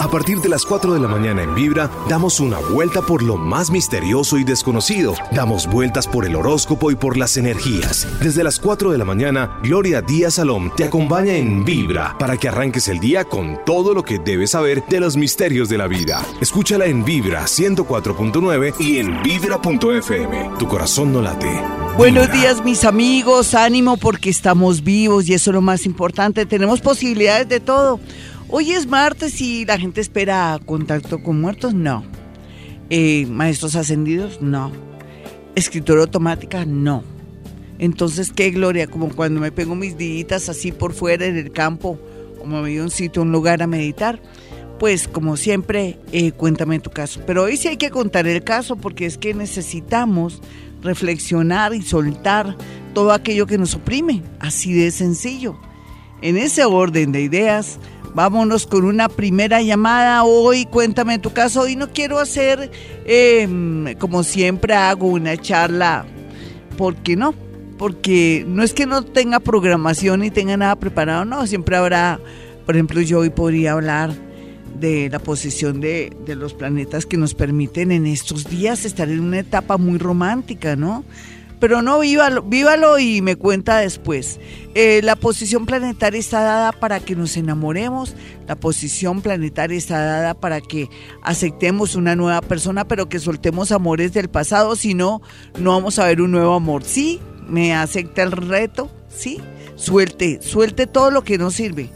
A partir de las 4 de la mañana en Vibra, damos una vuelta por lo más misterioso y desconocido. Damos vueltas por el horóscopo y por las energías. Desde las 4 de la mañana, Gloria Díaz Salom te acompaña en Vibra para que arranques el día con todo lo que debes saber de los misterios de la vida. Escúchala en Vibra 104.9 y en Vibra.fm. Tu corazón no late. Buenos días mis amigos, ánimo porque estamos vivos y eso es lo más importante. Tenemos posibilidades de todo. Hoy es martes y la gente espera contacto con muertos, no. Eh, maestros ascendidos, no. Escritura automática, no. Entonces, qué gloria, como cuando me pego mis días así por fuera en el campo, o me voy a un sitio, un lugar a meditar. Pues como siempre, eh, cuéntame tu caso. Pero hoy sí hay que contar el caso porque es que necesitamos reflexionar y soltar todo aquello que nos oprime. Así de sencillo. En ese orden de ideas, vámonos con una primera llamada. Hoy cuéntame tu caso. Hoy no quiero hacer, em, como siempre hago, una charla. ¿Por qué no? Porque no es que no tenga programación y tenga nada preparado, no. Siempre habrá, por ejemplo, yo hoy podría hablar de la posición de, de, los planetas que nos permiten en estos días estar en una etapa muy romántica, ¿no? Pero no, vívalo, vívalo y me cuenta después. Eh, la posición planetaria está dada para que nos enamoremos, la posición planetaria está dada para que aceptemos una nueva persona, pero que soltemos amores del pasado, si no, no vamos a ver un nuevo amor. Sí, me acepta el reto, sí, suelte, suelte todo lo que no sirve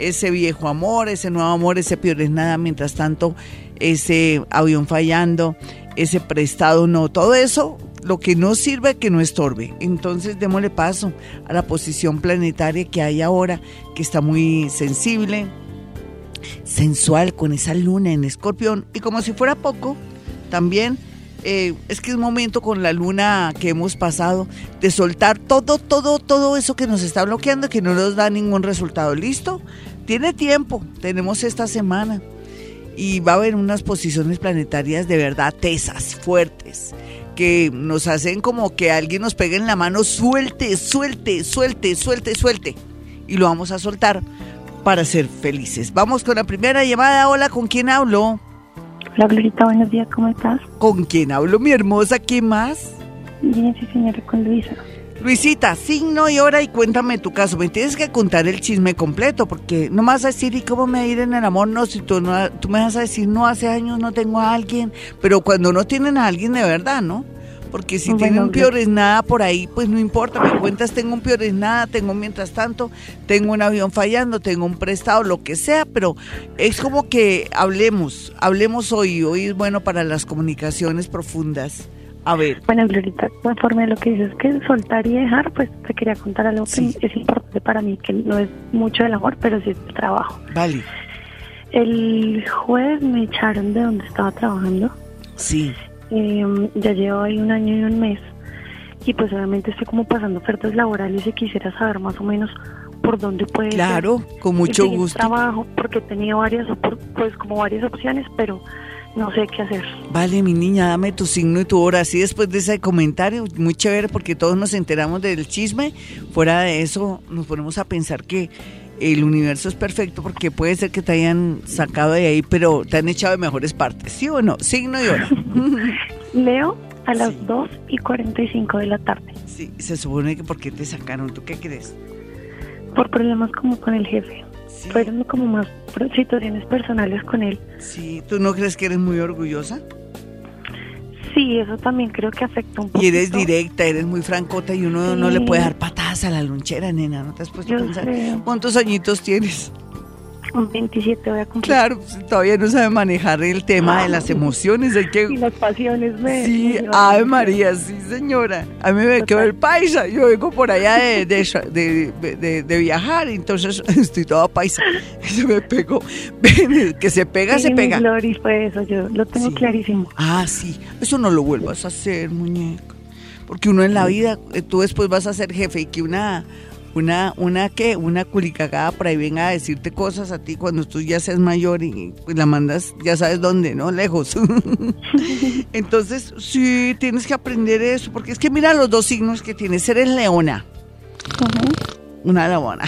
ese viejo amor, ese nuevo amor, ese peor es nada, mientras tanto, ese avión fallando, ese prestado no, todo eso, lo que no sirve, que no estorbe. Entonces démosle paso a la posición planetaria que hay ahora, que está muy sensible, sensual, con esa luna en escorpión, y como si fuera poco, también eh, es que es momento con la luna que hemos pasado de soltar todo, todo, todo eso que nos está bloqueando, que no nos da ningún resultado. ¿Listo? Tiene tiempo, tenemos esta semana. Y va a haber unas posiciones planetarias de verdad tesas, fuertes, que nos hacen como que alguien nos pegue en la mano, suelte, suelte, suelte, suelte, suelte. Y lo vamos a soltar para ser felices. Vamos con la primera llamada. Hola, ¿con quién hablo? Hola, Glorita, buenos días, ¿cómo estás? ¿Con quién hablo, mi hermosa? ¿Qué más? Bien, sí, señora, con Luisa. Luisita, signo y hora y cuéntame tu caso. Me tienes que contar el chisme completo porque no me vas a decir, ¿y cómo me ir en el amor? No, si tú, no, tú me vas a decir, no, hace años no tengo a alguien, pero cuando no tienen a alguien de verdad, ¿no? Porque si Bueno, tienen un yo- es nada por ahí, pues no importa, me cuentas, tengo un es nada, tengo mientras tanto, tengo un avión fallando, tengo un prestado, lo que sea, pero es como que hablemos, hablemos hoy, hoy es bueno para las comunicaciones profundas. A ver, Bueno, Glorita, conforme a lo que dices que soltar y dejar, pues te quería contar algo Sí. que es importante para mí, que no es mucho el amor, pero sí es el trabajo. vale, El jueves me echaron de donde estaba trabajando. sí, Eh, ya llevo ahí un año y un mes. Y pues obviamente estoy como pasando ofertas laborales y quisiera saber más o menos por dónde puede ser claro, con el mucho gusto. trabajo, porque he tenido varias, pues como varias opciones, pero no sé qué hacer. Vale, mi niña, dame tu signo y tu hora. Así después de ese comentario, muy chévere porque todos nos enteramos del chisme. Fuera de eso, nos ponemos a pensar que el universo es perfecto porque puede ser que te hayan sacado de ahí, pero te han echado de mejores partes, ¿sí o no? Signo y hora. Leo a las Sí. 2 y 45 de la tarde, Sí, se supone que porque te sacaron, ¿tú qué crees? por problemas como con el jefe. Sí, Fueron como más situaciones personales con él. sí, ¿tú no crees que eres muy orgullosa? Sí, eso también creo que afecta un poco. Y eres directa, eres muy francota y uno no le puede dar patadas a la lonchera, nena, ¿no te has puesto a pensar? sé. ¿Cuántos añitos tienes? Un 27 voy a cumplir. Claro, pues, todavía no sabe manejar el tema de las emociones, hay Y que... las pasiones me... Sí, me Ave. María, sí señora. A mí me quedó el paisa, yo vengo por allá de, de, de- de- viajar, entonces estoy toda paisa. Se me pegó. Ven, Que se pega, Sí, se pega. Glory fue eso, yo lo tengo Sí. clarísimo. Ah, sí, eso no lo vuelvas a hacer, muñeca. Porque uno en la vida, eh, tú después vas a ser jefe y que una, una, una qué, una culicagada por ahí venga a decirte cosas a ti cuando tú ya seas mayor y pues, la mandas, ya sabes dónde, ¿no? Lejos. Entonces, sí, tienes que aprender eso, porque es que mira los dos signos que tienes, eres leona, una leona,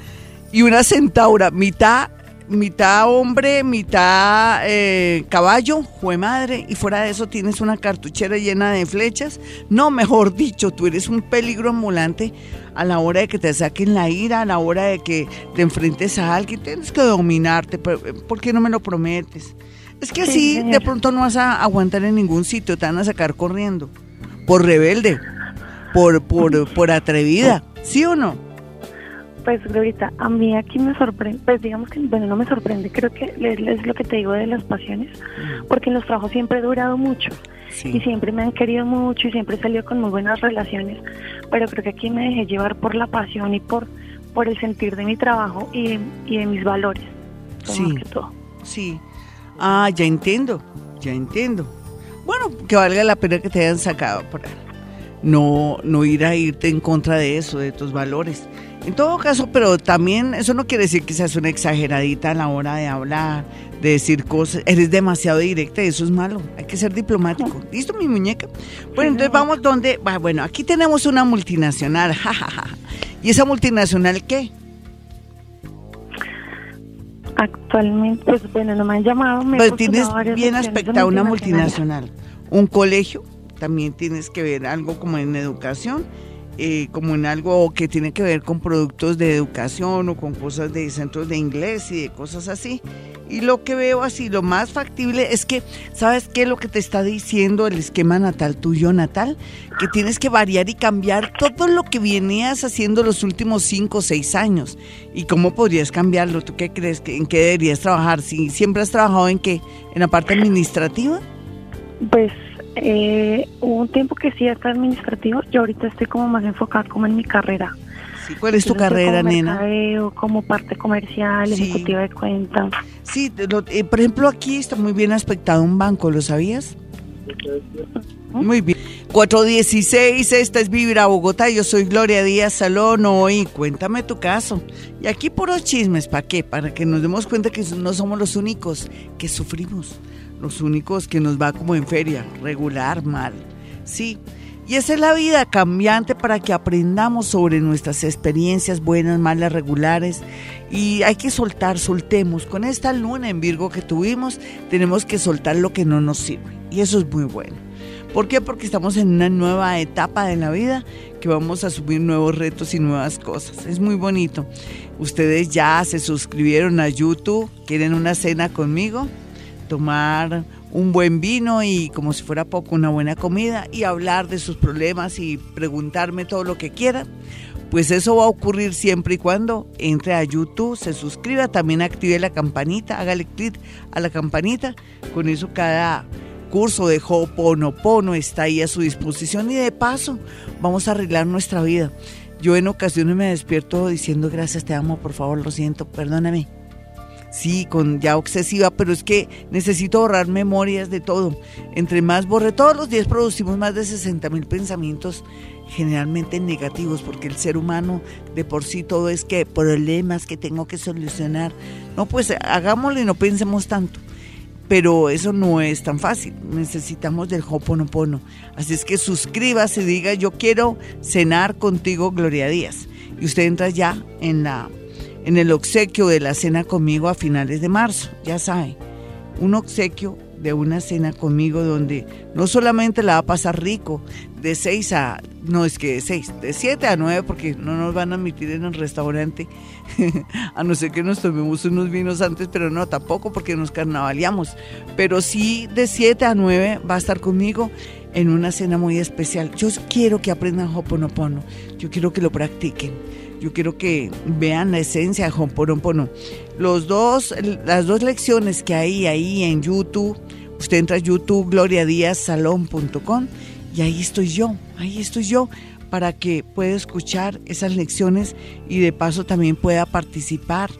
y una centaura, mitad mitad hombre, mitad eh, caballo, jue madre, y fuera de eso tienes una cartuchera llena de flechas. No, mejor dicho, tú eres un peligro ambulante a la hora de que te saquen la ira, a la hora de que te enfrentes a alguien, tienes que dominarte. ¿Por qué no me lo prometes? Es que así de pronto no vas a aguantar en ningún sitio, te van a sacar corriendo. Por rebelde, por, por, por atrevida, ¿sí o no? Pues ahorita a mí aquí me sorprende, pues digamos que, bueno, no me sorprende, creo que es, lo que te digo de las pasiones, mm. porque en los trabajos siempre he durado mucho y siempre me han querido mucho y siempre he salido con muy buenas relaciones, pero creo que aquí me dejé llevar por la pasión y por, por el sentir de mi trabajo y, y de mis valores, sí. que todo. Sí, ah, ya entiendo, ya entiendo. Bueno, que valga la pena que te hayan sacado por ahí. No, no ir a irte en contra de eso, de tus valores. En todo caso, pero también eso no quiere decir que seas una exageradita a la hora de hablar, de decir cosas. Eres demasiado directa y eso es malo. Hay que ser diplomático. ¿Listo, mi muñeca? Bueno, entonces vamos donde. Bueno, aquí tenemos una multinacional. ¿Y esa multinacional qué? Actualmente, pues bueno, no me han llamado. Me pues tienes bien aspectada una multinacional. Un colegio, también tienes que ver algo como en educación eh, como en algo que tiene que ver con productos de educación o con cosas de centros de inglés y de cosas así. Y lo que veo así, lo más factible es que, ¿sabes qué lo que te está diciendo el esquema natal tuyo natal? Que tienes que variar y cambiar todo lo que venías haciendo los últimos cinco o seis años. ¿Y cómo podrías cambiarlo? ¿Tú qué crees? ¿En qué deberías trabajar? ¿Si ¿Siempre has trabajado en qué? ¿En la parte administrativa? Pues eh, hubo un tiempo que sí está administrativo, yo ahorita estoy como más enfocada como en mi carrera. ¿Cuál es tu carrera, como nena? como parte comercial, ejecutiva de cuentas. Sí, eh, por ejemplo, aquí está muy bien aspectado un banco, ¿lo sabías? Muy bien. 416, esta es Vibra Bogotá. Yo soy Gloria Díaz Salón. Hoy, cuéntame tu caso. Y aquí puros chismes, ¿para qué? Para que nos demos cuenta que no somos los únicos que sufrimos los únicos que nos va como en feria, regular, mal. Sí, y esa es la vida cambiante para que aprendamos sobre nuestras experiencias buenas, malas, regulares. Y hay que soltar, soltemos. Con esta luna en Virgo que tuvimos, tenemos que soltar lo que no nos sirve. Y eso es muy bueno. ¿Por qué? Porque estamos en una nueva etapa de la vida que vamos a subir nuevos retos y nuevas cosas. Es muy bonito. Ustedes ya se suscribieron a YouTube, quieren una cena conmigo tomar un buen vino y como si fuera poco una buena comida y hablar de sus problemas y preguntarme todo lo que quieran, pues eso va a ocurrir siempre y cuando entre a YouTube, se suscriba, también active la campanita, hágale clic a la campanita, con eso cada curso de Ho'oponopono está ahí a su disposición y de paso vamos a arreglar nuestra vida. Yo en ocasiones me despierto diciendo gracias, te amo, por favor, lo siento, perdóname sí, con ya obsesiva, pero es que necesito borrar memorias de todo. Entre más borre, todos los días producimos más de 60 mil pensamientos generalmente negativos, porque el ser humano de por sí todo es que problemas que tengo que solucionar. No, pues hagámoslo y no pensemos tanto. Pero eso no es tan fácil. Necesitamos del Hoponopono. Así es que suscríbase, diga yo quiero cenar contigo, Gloria Díaz. Y usted entra ya en la en el obsequio de la cena conmigo a finales de marzo, ya sabe, un obsequio de una cena conmigo donde no solamente la va a pasar rico, de 6 a, no es que de 6, de 7 a 9 porque no nos van a admitir en el restaurante, a no ser que nos tomemos unos vinos antes, pero no, tampoco porque nos carnavaleamos, pero sí de 7 a 9 va a estar conmigo en una cena muy especial. Yo quiero que aprendan Hoponopono, yo quiero que lo practiquen yo quiero que vean la esencia de Ho'oponopono. Los dos, las dos lecciones que hay ahí en YouTube, usted entra a YouTube, gloriadiazsalón.com y ahí estoy yo, ahí estoy yo para que pueda escuchar esas lecciones y de paso también pueda participar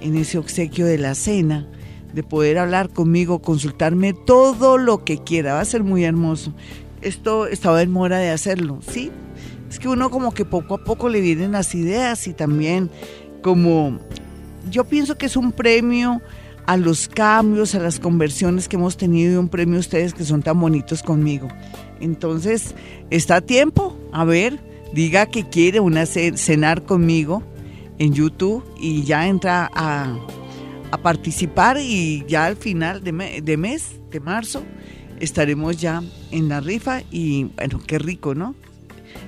en ese obsequio de la cena, de poder hablar conmigo, consultarme todo lo que quiera. Va a ser muy hermoso. Esto estaba en mora de hacerlo, ¿sí? Es que uno como que poco a poco le vienen las ideas y también como yo pienso que es un premio a los cambios, a las conversiones que hemos tenido y un premio a ustedes que son tan bonitos conmigo. Entonces, está a tiempo, a ver, diga que quiere una cenar conmigo en YouTube y ya entra a, participar y ya al final de mes, de marzo, estaremos ya en la rifa y bueno, qué rico, ¿no?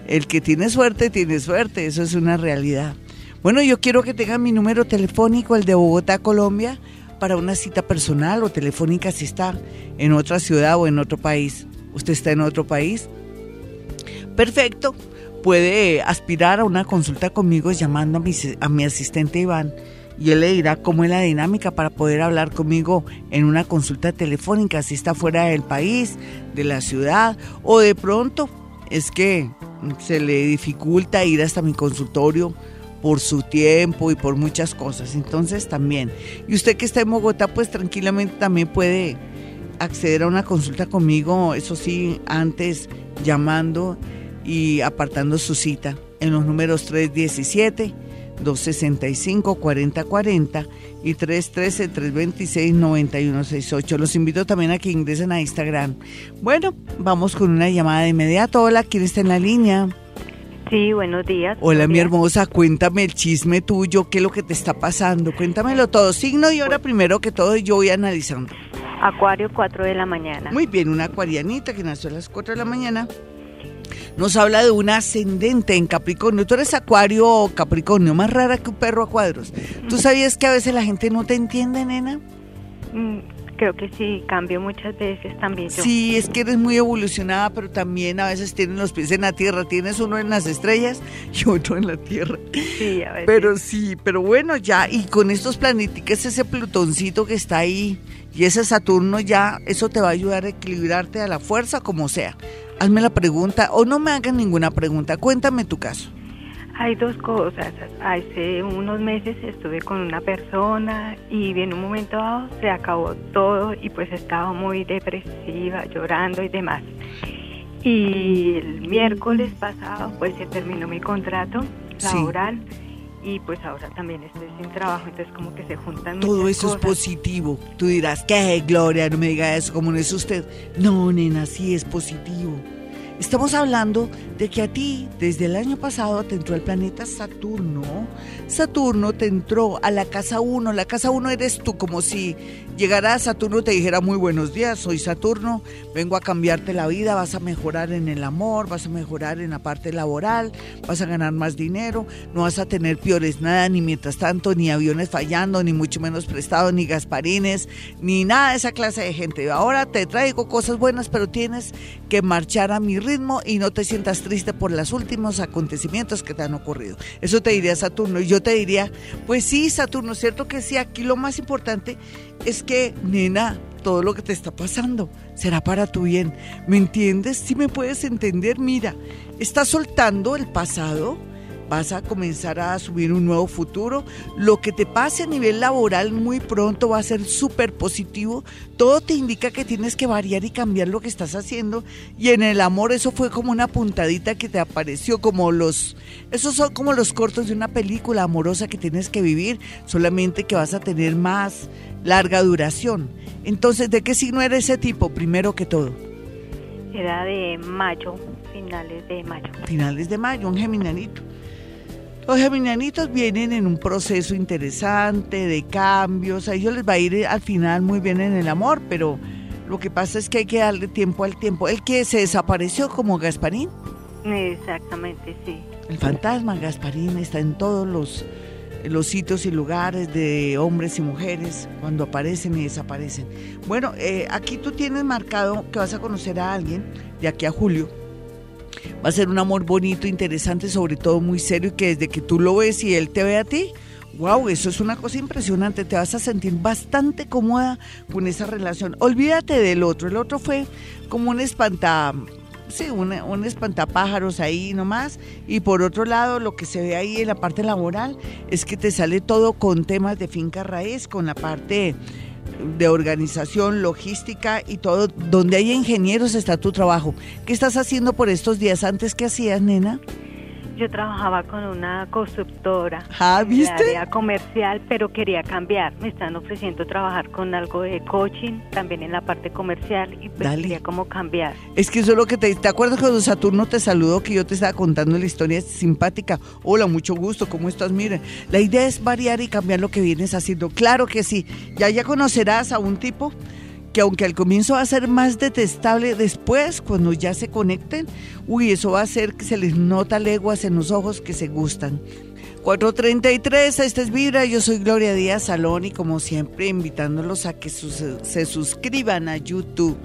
El que tiene suerte, tiene suerte, eso es una realidad. Bueno, yo quiero que tengan mi número telefónico, el de Bogotá, Colombia, para una cita personal o telefónica si está en otra ciudad o en otro país. ¿Usted está en otro país? Perfecto. Puede aspirar a una consulta conmigo llamando a mi, a mi asistente Iván y él le dirá cómo es la dinámica para poder hablar conmigo en una consulta telefónica, si está fuera del país, de la ciudad, o de pronto es que se le dificulta ir hasta mi consultorio por su tiempo y por muchas cosas. Entonces también. Y usted que está en Bogotá, pues tranquilamente también puede acceder a una consulta conmigo, eso sí, antes llamando y apartando su cita en los números 317. 265-4040 y 313-326-9168. Los invito también a que ingresen a Instagram. Bueno, vamos con una llamada de inmediato. Hola, ¿quién está en la línea? Sí, buenos días. Hola, mi hermosa, cuéntame el chisme tuyo, qué es lo que te está pasando. Cuéntamelo todo, signo y hora primero que todo, yo voy analizando. Acuario, 4 de la mañana. Muy bien, una acuarianita que nació a las 4 de la mañana nos habla de un ascendente en Capricornio. Tú eres Acuario o Capricornio, más rara que un perro a cuadros. ¿Tú sabías que a veces la gente no te entiende, nena? Mm, creo que sí, cambio muchas veces también. Sí, es que eres muy evolucionada, pero también a veces tienes los pies en la tierra. Tienes uno en las estrellas y otro en la tierra. Sí, a veces. Pero sí, pero bueno, ya, y con estos planeticas, ese plutoncito que está ahí y ese Saturno ya, eso te va a ayudar a equilibrarte a la fuerza como sea hazme la pregunta o no me hagan ninguna pregunta, cuéntame tu caso. Hay dos cosas. Hace unos meses estuve con una persona y en un momento dado se acabó todo y pues estaba muy depresiva, llorando y demás. Y el miércoles pasado pues se terminó mi contrato laboral. Y pues ahora también estoy sin trabajo, entonces como que se juntan Todo eso es positivo. Tú dirás, ¿qué, Gloria? No me diga eso, como no es usted. No, nena, sí es positivo. Estamos hablando de que a ti, desde el año pasado, te entró el planeta Saturno. Saturno te entró a la casa 1. La casa 1 eres tú, como si llegara Saturno y te dijera muy buenos días, soy Saturno, vengo a cambiarte la vida, vas a mejorar en el amor, vas a mejorar en la parte laboral, vas a ganar más dinero, no vas a tener peores nada, ni mientras tanto, ni aviones fallando, ni mucho menos prestados, ni gasparines, ni nada de esa clase de gente. Ahora te traigo cosas buenas, pero tienes que marchar a mi ritmo y no te sientas triste por los últimos acontecimientos que te han ocurrido. Eso te diría Saturno. Y yo te diría, pues sí, Saturno, cierto que sí, aquí lo más importante es que, nena, todo lo que te está pasando será para tu bien. ¿Me entiendes? Si me puedes entender, mira, estás soltando el pasado vas a comenzar a subir un nuevo futuro. Lo que te pase a nivel laboral muy pronto va a ser súper positivo. Todo te indica que tienes que variar y cambiar lo que estás haciendo. Y en el amor eso fue como una puntadita que te apareció, como los... Esos son como los cortos de una película amorosa que tienes que vivir, solamente que vas a tener más larga duración. Entonces, ¿de qué signo era ese tipo, primero que todo? Era de mayo, finales de mayo. Finales de mayo, un geminanito. Los geminianitos vienen en un proceso interesante de cambios, a ellos les va a ir al final muy bien en el amor, pero lo que pasa es que hay que darle tiempo al tiempo. El que se desapareció como Gasparín. Exactamente, sí. El fantasma Gasparín está en todos los, los sitios y lugares de hombres y mujeres cuando aparecen y desaparecen. Bueno, eh, aquí tú tienes marcado que vas a conocer a alguien de aquí a julio Va a ser un amor bonito, interesante, sobre todo muy serio y que desde que tú lo ves y él te ve a ti, wow, eso es una cosa impresionante, te vas a sentir bastante cómoda con esa relación. Olvídate del otro, el otro fue como un espanta sí, un, un, espantapájaros ahí nomás. Y por otro lado, lo que se ve ahí en la parte laboral es que te sale todo con temas de finca raíz, con la parte de organización, logística y todo, donde hay ingenieros está tu trabajo. ¿Qué estás haciendo por estos días? Antes, ¿qué hacías, nena? Yo trabajaba con una constructora. Ah, ¿viste? área comercial, pero quería cambiar. Me están ofreciendo trabajar con algo de coaching, también en la parte comercial, y pues quería como cambiar. Es que eso es lo que te... ¿Te acuerdas cuando Saturno te saludó que yo te estaba contando la historia simpática? Hola, mucho gusto, ¿cómo estás? Miren, la idea es variar y cambiar lo que vienes haciendo. Claro que sí. Ya ya conocerás a un tipo que aunque al comienzo va a ser más detestable, después cuando ya se conecten, uy, eso va a hacer que se les nota leguas en los ojos que se gustan. 433, esta es Vibra, yo soy Gloria Díaz Salón y como siempre invitándolos a que se suscriban a YouTube,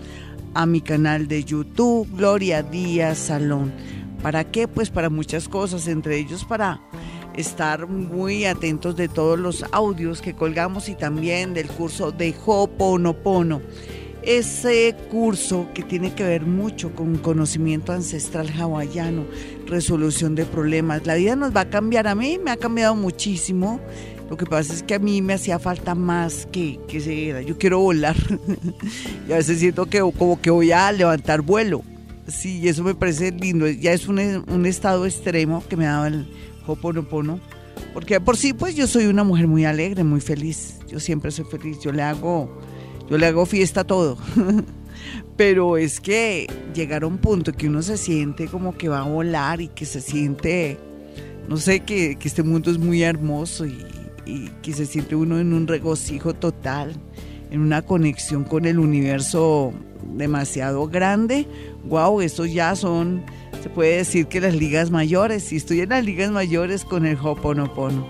a mi canal de YouTube, Gloria Díaz Salón. ¿Para qué? Pues para muchas cosas, entre ellos para estar muy atentos de todos los audios que colgamos y también del curso de Hoponopono. Ese curso que tiene que ver mucho con conocimiento ancestral hawaiano, resolución de problemas. La vida nos va a cambiar. A mí me ha cambiado muchísimo. Lo que pasa es que a mí me hacía falta más que, que yo quiero volar. y a veces siento que como que voy a levantar vuelo. Sí, eso me parece lindo. Ya es un, un estado extremo que me daba el, Hoponopono. Porque por sí, pues yo soy una mujer muy alegre, muy feliz. Yo siempre soy feliz. Yo le hago, yo le hago fiesta a todo. Pero es que llegar a un punto que uno se siente como que va a volar y que se siente, no sé, que, este mundo es muy hermoso y, y que se siente uno en un regocijo total, en una conexión con el universo demasiado grande. Wow, esos ya son se puede decir que las ligas mayores, si estoy en las ligas mayores con el Hoponopono,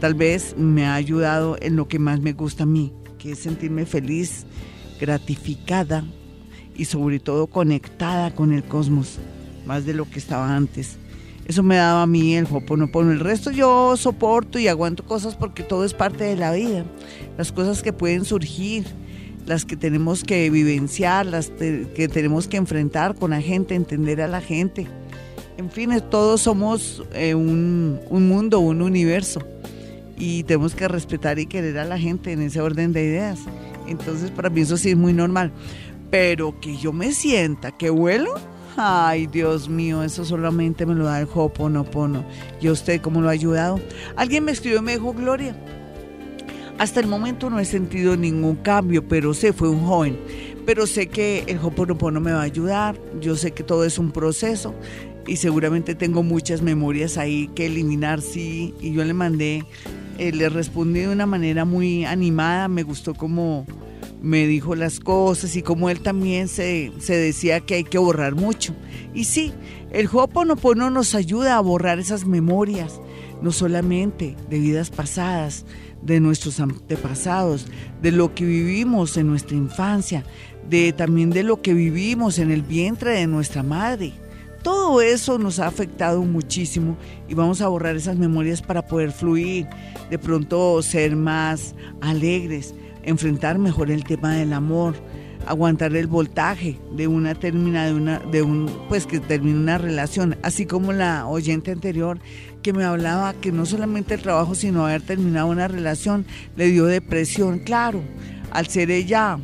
tal vez me ha ayudado en lo que más me gusta a mí, que es sentirme feliz, gratificada y sobre todo conectada con el cosmos, más de lo que estaba antes. Eso me daba a mí el Hoponopono. El resto yo soporto y aguanto cosas porque todo es parte de la vida. Las cosas que pueden surgir, las que tenemos que vivenciar, las que tenemos que enfrentar con la gente, entender a la gente. En fin, todos somos eh, un, un, mundo, un universo y tenemos que respetar y querer a la gente en ese orden de ideas. Entonces, para mí eso sí es muy normal. Pero que yo me sienta que vuelo, ay Dios mío, eso solamente me lo da el Hoponopono. ¿Y usted cómo lo ha ayudado? Alguien me escribió y me dijo, Gloria, hasta el momento no he sentido ningún cambio, pero sé, fue un joven. Pero sé que el Hoponopono me va a ayudar. Yo sé que todo es un proceso y seguramente tengo muchas memorias ahí que eliminar, sí. Y yo le mandé, eh, le respondí de una manera muy animada. Me gustó cómo me dijo las cosas y como él también se, se decía que hay que borrar mucho. Y sí, el Hoponopono nos ayuda a borrar esas memorias, no solamente de vidas pasadas, de nuestros antepasados, de lo que vivimos en nuestra infancia, de también de lo que vivimos en el vientre de nuestra madre. Todo eso nos ha afectado muchísimo y vamos a borrar esas memorias para poder fluir, de pronto ser más alegres, enfrentar mejor el tema del amor, aguantar el voltaje de una termina de una de un pues que termine una relación, así como la oyente anterior que me hablaba que no solamente el trabajo, sino haber terminado una relación le dio depresión, claro, al ser ella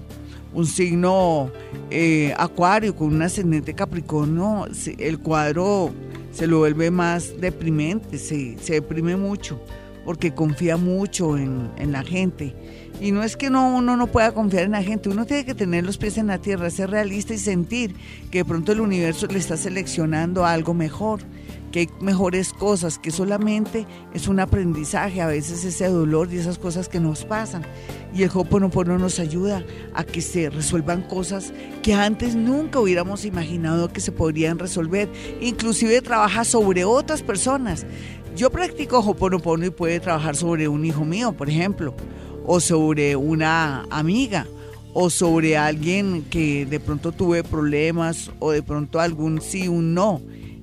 un signo eh, acuario con un ascendente capricornio, el cuadro se lo vuelve más deprimente, se, se deprime mucho porque confía mucho en, en la gente. Y no es que no, uno no pueda confiar en la gente, uno tiene que tener los pies en la tierra, ser realista y sentir que de pronto el universo le está seleccionando algo mejor, que hay mejores cosas, que solamente es un aprendizaje, a veces ese dolor y esas cosas que nos pasan. Y el Hoponopono nos ayuda a que se resuelvan cosas que antes nunca hubiéramos imaginado que se podrían resolver. Inclusive trabaja sobre otras personas. Yo practico Hoponopono y puede trabajar sobre un hijo mío, por ejemplo o sobre una amiga o sobre alguien que de pronto tuve problemas o de pronto algún sí, un no.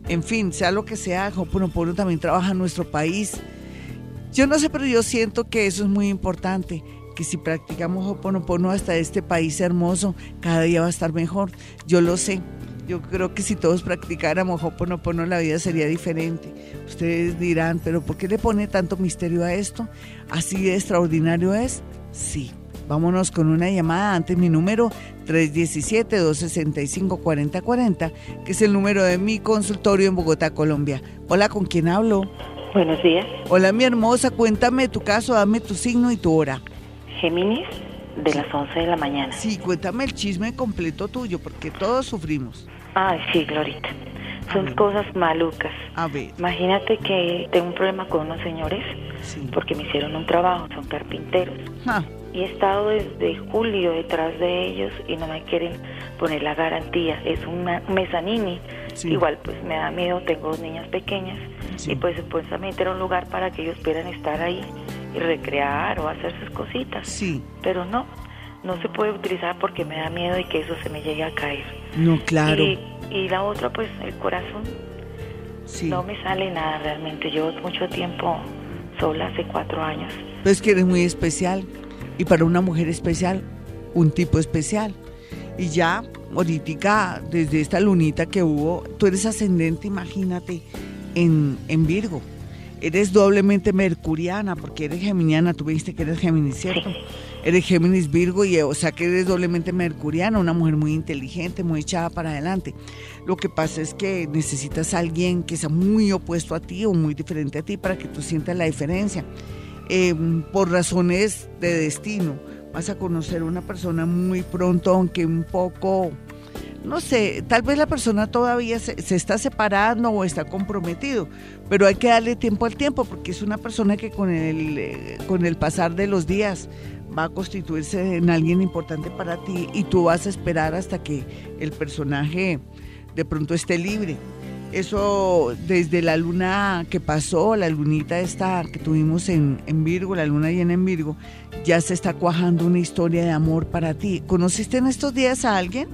En fin, sea lo que sea, Hoponopono también trabaja en nuestro país. Yo no sé, pero yo siento que eso es muy importante, que si practicamos Hoponopono hasta este país hermoso, cada día va a estar mejor. Yo lo sé. Yo creo que si todos practicáramos Hoponopono la vida sería diferente. Ustedes dirán, pero ¿por qué le pone tanto misterio a esto? ¿Así de extraordinario es? Sí, Vámonos con una llamada. Antes mi número 317-265-4040, que es el número de mi consultorio en Bogotá, Colombia. Hola, ¿con quién hablo? Buenos días. Hola, mi hermosa. Cuéntame tu caso, dame tu signo y tu hora. Géminis, de las 11 de la mañana. Sí, cuéntame el chisme completo tuyo, porque todos sufrimos. Ay, sí, Glorita. Son cosas malucas. A ver. Imagínate que tengo un problema con unos señores porque me hicieron un trabajo, son carpinteros. Y he estado desde julio detrás de ellos y no me quieren poner la garantía. Es una mezanini. Igual pues me da miedo, tengo dos niñas pequeñas y pues supuestamente era un lugar para que ellos pudieran estar ahí y recrear o hacer sus cositas. Sí. Pero no, no se puede utilizar porque me da miedo y que eso se me llegue a caer. No, claro. Y, la otra pues el corazón. Sí. No me sale nada realmente. Llevo mucho tiempo sola, hace cuatro años. Pues que eres muy especial. Y para una mujer especial, un tipo especial. Y ya, ahorita, desde esta lunita que hubo, tú eres ascendente, imagínate, en, en Virgo. Eres doblemente mercuriana porque eres geminiana, tú viste que eres Géminis, ¿cierto? Eres Géminis Virgo y o sea que eres doblemente mercuriana, una mujer muy inteligente, muy echada para adelante. Lo que pasa es que necesitas a alguien que sea muy opuesto a ti o muy diferente a ti para que tú sientas la diferencia. Em, por razones de destino, vas a conocer a una persona muy pronto, aunque un poco no sé, tal vez la persona todavía se, está separando o está comprometido, pero hay que darle tiempo al tiempo porque es una persona que con el, eh, con el pasar de los días va a constituirse en alguien importante para ti y tú vas a esperar hasta que el personaje de pronto esté libre. Eso desde la luna que pasó, la lunita esta que tuvimos en, en Virgo, la luna llena en Virgo, ya se está cuajando una historia de amor para ti. ¿Conociste en estos días a alguien?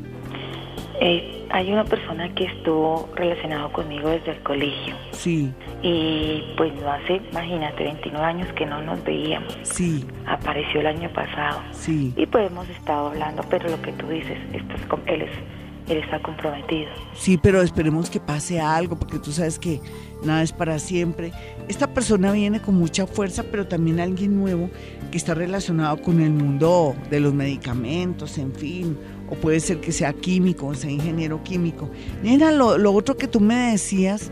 Eh, hay una persona que estuvo relacionado conmigo desde el colegio. Sí. Y pues no hace, imagínate, 29 años que no nos veíamos. Sí. Apareció el año pasado. Sí. Y pues hemos estado hablando, pero lo que tú dices, estás con, él es él está comprometido. Sí, pero esperemos que pase algo, porque tú sabes que nada es para siempre. Esta persona viene con mucha fuerza, pero también alguien nuevo que está relacionado con el mundo de los medicamentos, en fin, o puede ser que sea químico, o sea ingeniero químico. Mira, lo, lo otro que tú me decías,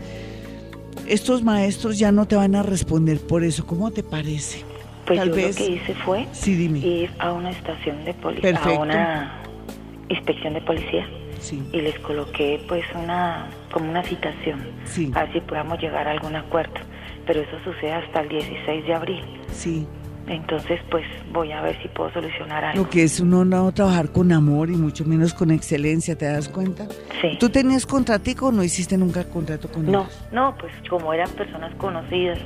estos maestros ya no te van a responder por eso, ¿cómo te parece? Pues Tal yo vez... lo que hice fue sí, ir a una estación de policía, a una inspección de policía y les coloqué pues una como una citación sí. a ver si podamos llegar a algún acuerdo pero eso sucede hasta el 16 de abril. Sí entonces pues voy a ver si puedo solucionar algo. lo que es uno no trabajar con amor y mucho menos con excelencia te das cuenta sí. Tú tenías contratico o no hiciste nunca contrato con no ellos? no pues como eran personas conocidas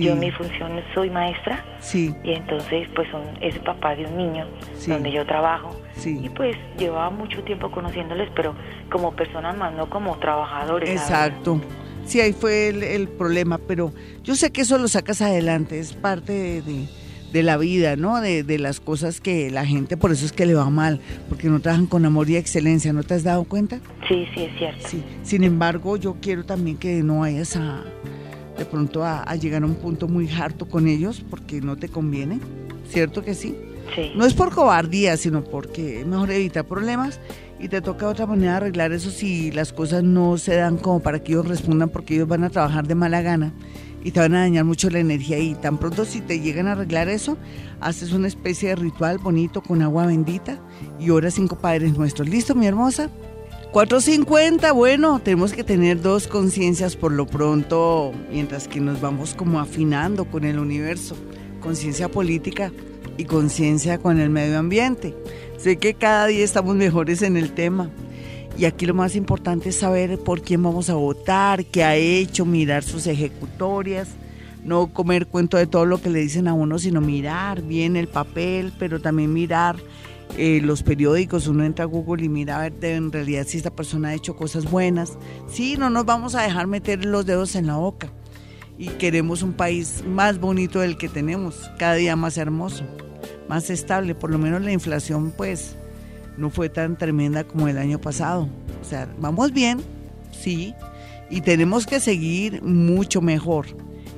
yo en mi función soy maestra. Sí. y entonces pues son, es papá de un niño donde yo trabajo. Sí. y pues llevaba mucho tiempo conociéndoles pero como personas más no como trabajadores exacto. Sí ahí fue el, problema pero yo sé que eso lo sacas adelante es parte de, de, la vida no de, de, las cosas que la gente por eso es que le va mal porque no trabajan con amor y excelencia no te has dado cuenta sí sí es cierto sí sin embargo yo quiero también que no vayas a de pronto a, llegar a un punto muy harto con ellos porque no te conviene, ¿cierto que sí? Sí. No es por cobardía, sino porque es mejor evitar problemas y te toca otra manera de arreglar eso si las cosas no se dan como para que ellos respondan porque ellos van a trabajar de mala gana y te van a dañar mucho la energía y tan pronto si te llegan a arreglar eso, haces una especie de ritual bonito con agua bendita y oras cinco padres nuestros. ¿Listo, mi hermosa? 4.50, bueno, tenemos que tener dos conciencias por lo pronto, mientras que nos vamos como afinando con el universo, conciencia política y conciencia con el medio ambiente. Sé que cada día estamos mejores en el tema. Y aquí lo más importante es saber por quién vamos a votar, qué ha hecho, mirar sus ejecutorias, no comer cuento de todo lo que le dicen a uno, sino mirar bien el papel, pero también mirar eh, los periódicos, uno entra a Google y mira a ver en realidad si esta persona ha hecho cosas buenas. Sí, no nos vamos a dejar meter los dedos en la boca. Y queremos un país más bonito del que tenemos, cada día más hermoso, más estable. Por lo menos la inflación, pues, no fue tan tremenda como el año pasado. O sea, vamos bien, sí, y tenemos que seguir mucho mejor.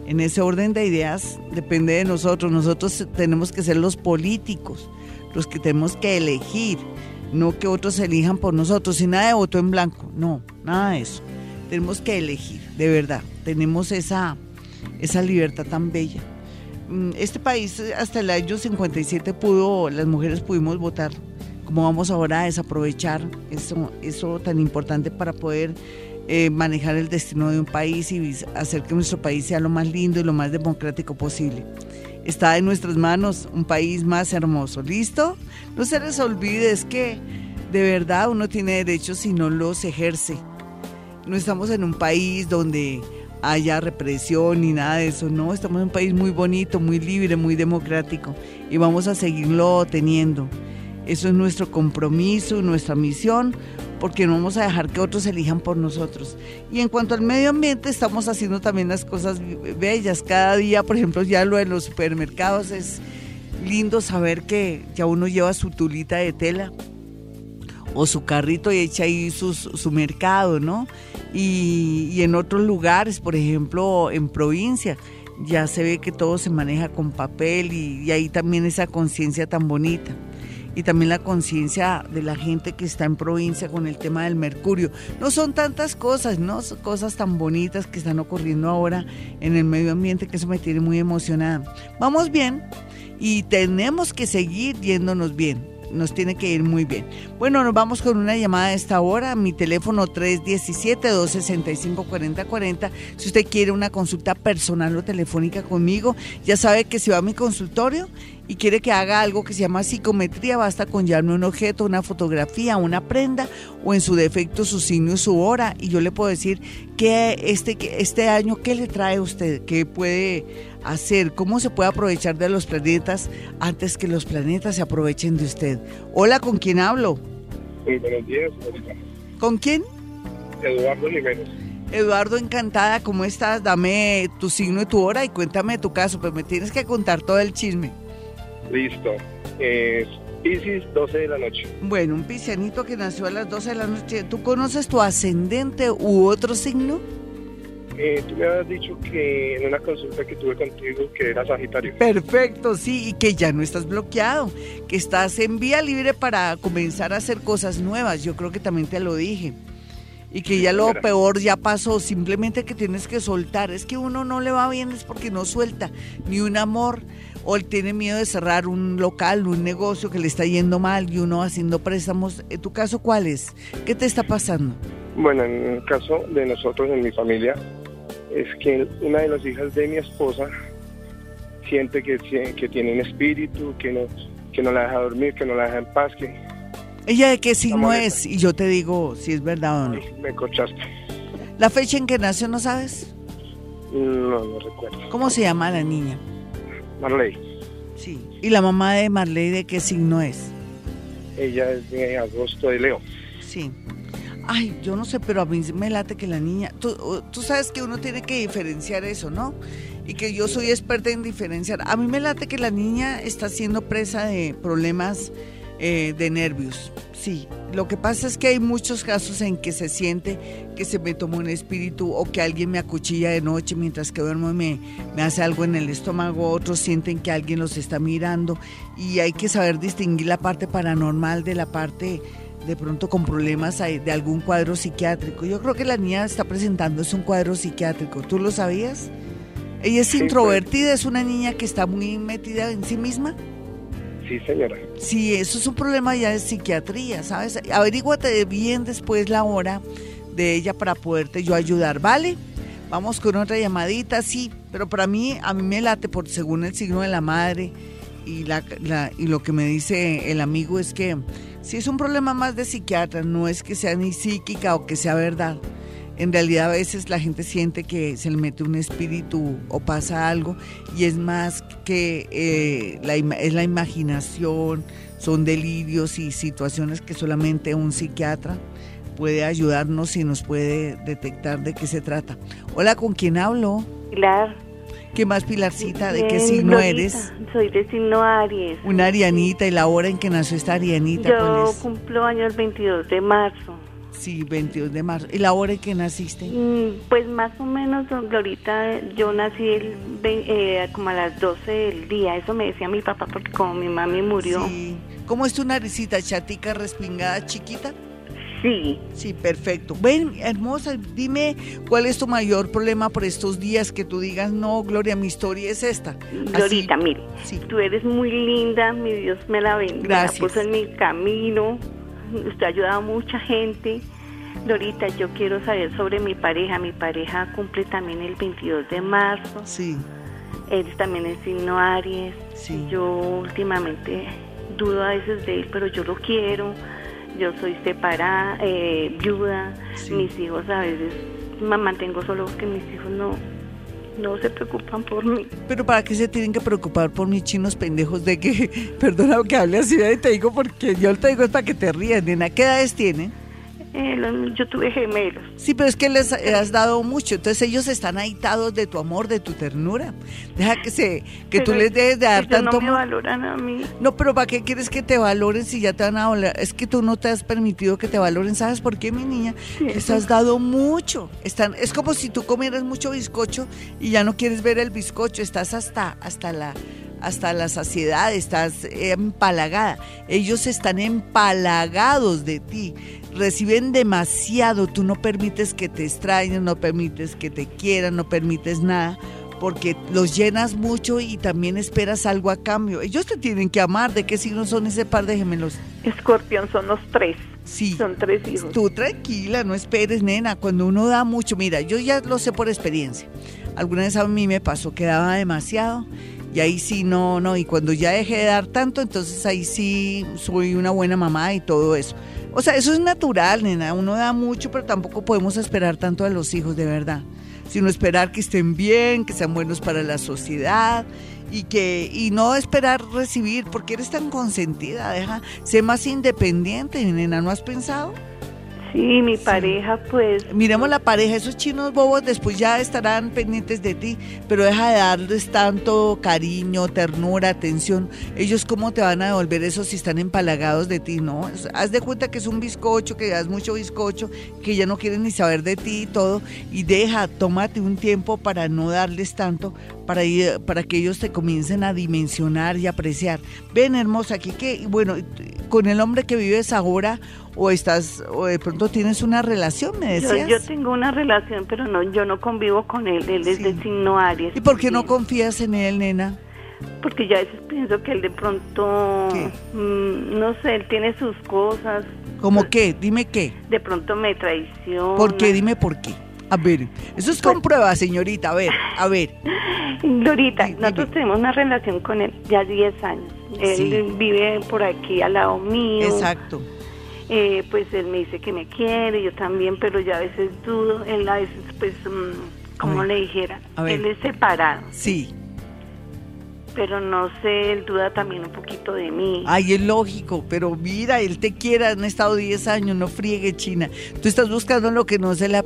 En ese orden de ideas depende de nosotros. Nosotros tenemos que ser los políticos los que tenemos que elegir, no que otros elijan por nosotros, y nada de voto en blanco, no, nada de eso. Tenemos que elegir, de verdad, tenemos esa, esa libertad tan bella. Mm, este país hasta el año 57 pudo, las mujeres pudimos votar. Como vamos ahora a desaprovechar eso, eso tan importante para poder eh, manejar el destino de un país y hacer que nuestro país sea lo más lindo y lo más democrático posible? Está en nuestras manos un país más hermoso. ¿Listo? No se les olvide, es que de verdad uno tiene derechos si no los ejerce. No estamos en un país donde haya represión ni nada de eso. No, estamos en un país muy bonito, muy libre, muy democrático y vamos a seguirlo teniendo. Eso es nuestro compromiso, nuestra misión, porque no vamos a dejar que otros elijan por nosotros. Y en cuanto al medio ambiente, estamos haciendo también las cosas bellas. Cada día, por ejemplo, ya lo de los supermercados es lindo saber que ya uno lleva su tulita de tela o su carrito y echa ahí su, su mercado, ¿no? Y, en otros lugares, por ejemplo, en provincia, ya se ve que todo se maneja con papel y, y ahí también esa conciencia tan bonita. Y también la conciencia de la gente que está en provincia con el tema del mercurio. No son tantas cosas, ¿no? Son cosas tan bonitas que están ocurriendo ahora en el medio ambiente que eso me tiene muy emocionada. Vamos bien y tenemos que seguir yéndonos bien nos tiene que ir muy bien. Bueno, nos vamos con una llamada a esta hora. Mi teléfono 317-265-4040. Si usted quiere una consulta personal o telefónica conmigo, ya sabe que si va a mi consultorio y quiere que haga algo que se llama psicometría, basta con llevarme un objeto, una fotografía, una prenda o en su defecto su signo y su hora y yo le puedo decir que este, este año, ¿qué le trae a usted? ¿Qué puede hacer? ¿Cómo se puede aprovechar de los planetas antes que los planetas se aprovechen de usted? Hola, ¿con quién hablo? buenos días, ¿Con quién? Eduardo Jiménez. Eduardo, encantada, ¿cómo estás? Dame tu signo y tu hora y cuéntame tu caso, pero me tienes que contar todo el chisme. Listo. Es Pisces, 12 de la noche. Bueno, un piscianito que nació a las 12 de la noche. ¿Tú conoces tu ascendente u otro signo? Eh, tú me habías dicho que en una consulta que tuve contigo que era Sagitario. Perfecto, sí, y que ya no estás bloqueado, que estás en vía libre para comenzar a hacer cosas nuevas. Yo creo que también te lo dije. Y que ya lo peor ya pasó, simplemente que tienes que soltar. Es que uno no le va bien es porque no suelta ni un amor o él tiene miedo de cerrar un local, un negocio que le está yendo mal y uno haciendo préstamos. ¿En tu caso cuál es? ¿Qué te está pasando? Bueno, en el caso de nosotros, en mi familia, es que una de las hijas de mi esposa siente que, que tiene un espíritu, que no, que no la deja dormir, que no la deja en paz. Que ¿Ella de qué signo es? Y yo te digo si es verdad o no. me corchaste. ¿La fecha en que nació no sabes? No, no recuerdo. ¿Cómo se llama la niña? Marley. Sí. ¿Y la mamá de Marley de qué signo es? Ella es de agosto de Leo. Sí. Ay, yo no sé, pero a mí me late que la niña... Tú, tú sabes que uno tiene que diferenciar eso, ¿no? Y que yo soy experta en diferenciar. A mí me late que la niña está siendo presa de problemas eh, de nervios. Sí, lo que pasa es que hay muchos casos en que se siente que se me tomó un espíritu o que alguien me acuchilla de noche mientras que duermo y me, me hace algo en el estómago, otros sienten que alguien los está mirando y hay que saber distinguir la parte paranormal de la parte de pronto con problemas de algún cuadro psiquiátrico. Yo creo que la niña está presentando es un cuadro psiquiátrico. ¿Tú lo sabías? Ella es pues. introvertida, es una niña que está muy metida en sí misma. Sí, señora. Sí, eso es un problema ya de psiquiatría, ¿sabes? Averíguate bien después la hora de ella para poderte yo ayudar, ¿vale? Vamos con otra llamadita, sí, pero para mí, a mí me late por según el signo de la madre y, la, y lo que me dice el amigo es que si es un problema más de psiquiatra, no es que sea ni psíquica o que sea verdad en realidad a veces la gente siente que se le mete un espíritu o pasa algo y es más que eh, la, es la imaginación, son delirios y situaciones que solamente un psiquiatra puede ayudarnos y nos puede detectar de qué se trata. Hola, ¿con quién hablo? Pilar. ¿Qué más, Pilarcita? ¿De qué signo eres? Soy de signo Aries. Una arianita, ¿y la hora en que nació esta arianita? Yo cumplo años 22 de marzo. Sí, 22 de marzo. ¿Y la hora en que naciste? Mm, pues más o menos, Glorita, yo nací el, eh, como a las 12 del día. Eso me decía mi papá porque como mi mami murió. Sí. ¿Cómo es tu naricita? ¿Chatica, respingada, chiquita? Sí. Sí, perfecto. Ven, hermosa, dime cuál es tu mayor problema por estos días que tú digas, no, Gloria, mi historia es esta. Glorita, mire, sí. tú eres muy linda, mi Dios me la bendiga, Gracias. la puso en mi camino, usted ha ayudado a mucha gente. Glorita, yo quiero saber sobre mi pareja. Mi pareja cumple también el 22 de marzo. Sí. Él también es signo Aries. Sí. Yo últimamente dudo a veces de él, pero yo lo quiero yo soy separada, eh, viuda, mis hijos a veces me mantengo solo porque mis hijos no, no se preocupan por mí. Pero ¿para qué se tienen que preocupar por mis chinos pendejos de que, perdona que hable así, te digo porque yo te digo es para que te rías, nena, ¿qué edades tienen? Eh, yo tuve gemelos. Sí, pero es que les has dado mucho, entonces ellos están ahitados de tu amor, de tu ternura. Deja que se que tú les dejes de dar tanto no me valoran a mí. No, pero ¿para qué quieres que te valoren si ya te van a valorar? Es que tú no te has permitido que te valoren, ¿sabes por qué, mi niña? les has dado mucho. Están es como si tú comieras mucho bizcocho y ya no quieres ver el bizcocho, estás hasta hasta la hasta la saciedad, estás empalagada. Ellos están empalagados de ti reciben demasiado, tú no permites que te extrañen, no permites que te quieran, no permites nada, porque los llenas mucho y también esperas algo a cambio. Ellos te tienen que amar. ¿De qué signo son ese par de gemelos? Escorpión, son los tres. Sí. Son tres hijos. Tú tranquila, no esperes, nena. Cuando uno da mucho, mira, yo ya lo sé por experiencia. Alguna vez a mí me pasó que daba demasiado y ahí sí no, no. Y cuando ya dejé de dar tanto, entonces ahí sí soy una buena mamá y todo eso. O sea, eso es natural, nena. Uno da mucho, pero tampoco podemos esperar tanto a los hijos, de verdad. Sino esperar que estén bien, que sean buenos para la sociedad y que y no esperar recibir, porque eres tan consentida, deja, sé más independiente, nena, ¿no has pensado? Sí, mi pareja, pues. Miremos la pareja, esos chinos bobos después ya estarán pendientes de ti, pero deja de darles tanto cariño, ternura, atención. Ellos, ¿cómo te van a devolver eso si están empalagados de ti, no? Haz de cuenta que es un bizcocho, que das mucho bizcocho, que ya no quieren ni saber de ti y todo, y deja, tómate un tiempo para no darles tanto, para, para que ellos te comiencen a dimensionar y apreciar. Ven, hermosa, aquí que, bueno, con el hombre que vives ahora, o estás o de pronto tienes una relación, me decías. Yo, tengo una relación, pero no yo no convivo con él, él es de signo Aries. ¿Y por qué no confías en él, nena? Porque ya a veces pienso que él de pronto, mm, no sé, él tiene sus cosas. ¿Cómo qué? Dime qué. De pronto me traiciona. ¿Por qué? Dime por qué. A ver, eso es con prueba, señorita. A ver, a ver. Dorita, nosotros tenemos una relación con él ya 10 años. Él vive por aquí al lado mío. Exacto. Eh, pues él me dice que me quiere, yo también, pero ya a veces dudo, él a veces, pues, mm, como le dijera, él es separado. Sí pero no sé, él duda también un poquito de mí. Ay, es lógico, pero mira, él te quiere, han estado 10 años, no friegue China. Tú estás buscando lo que no se, le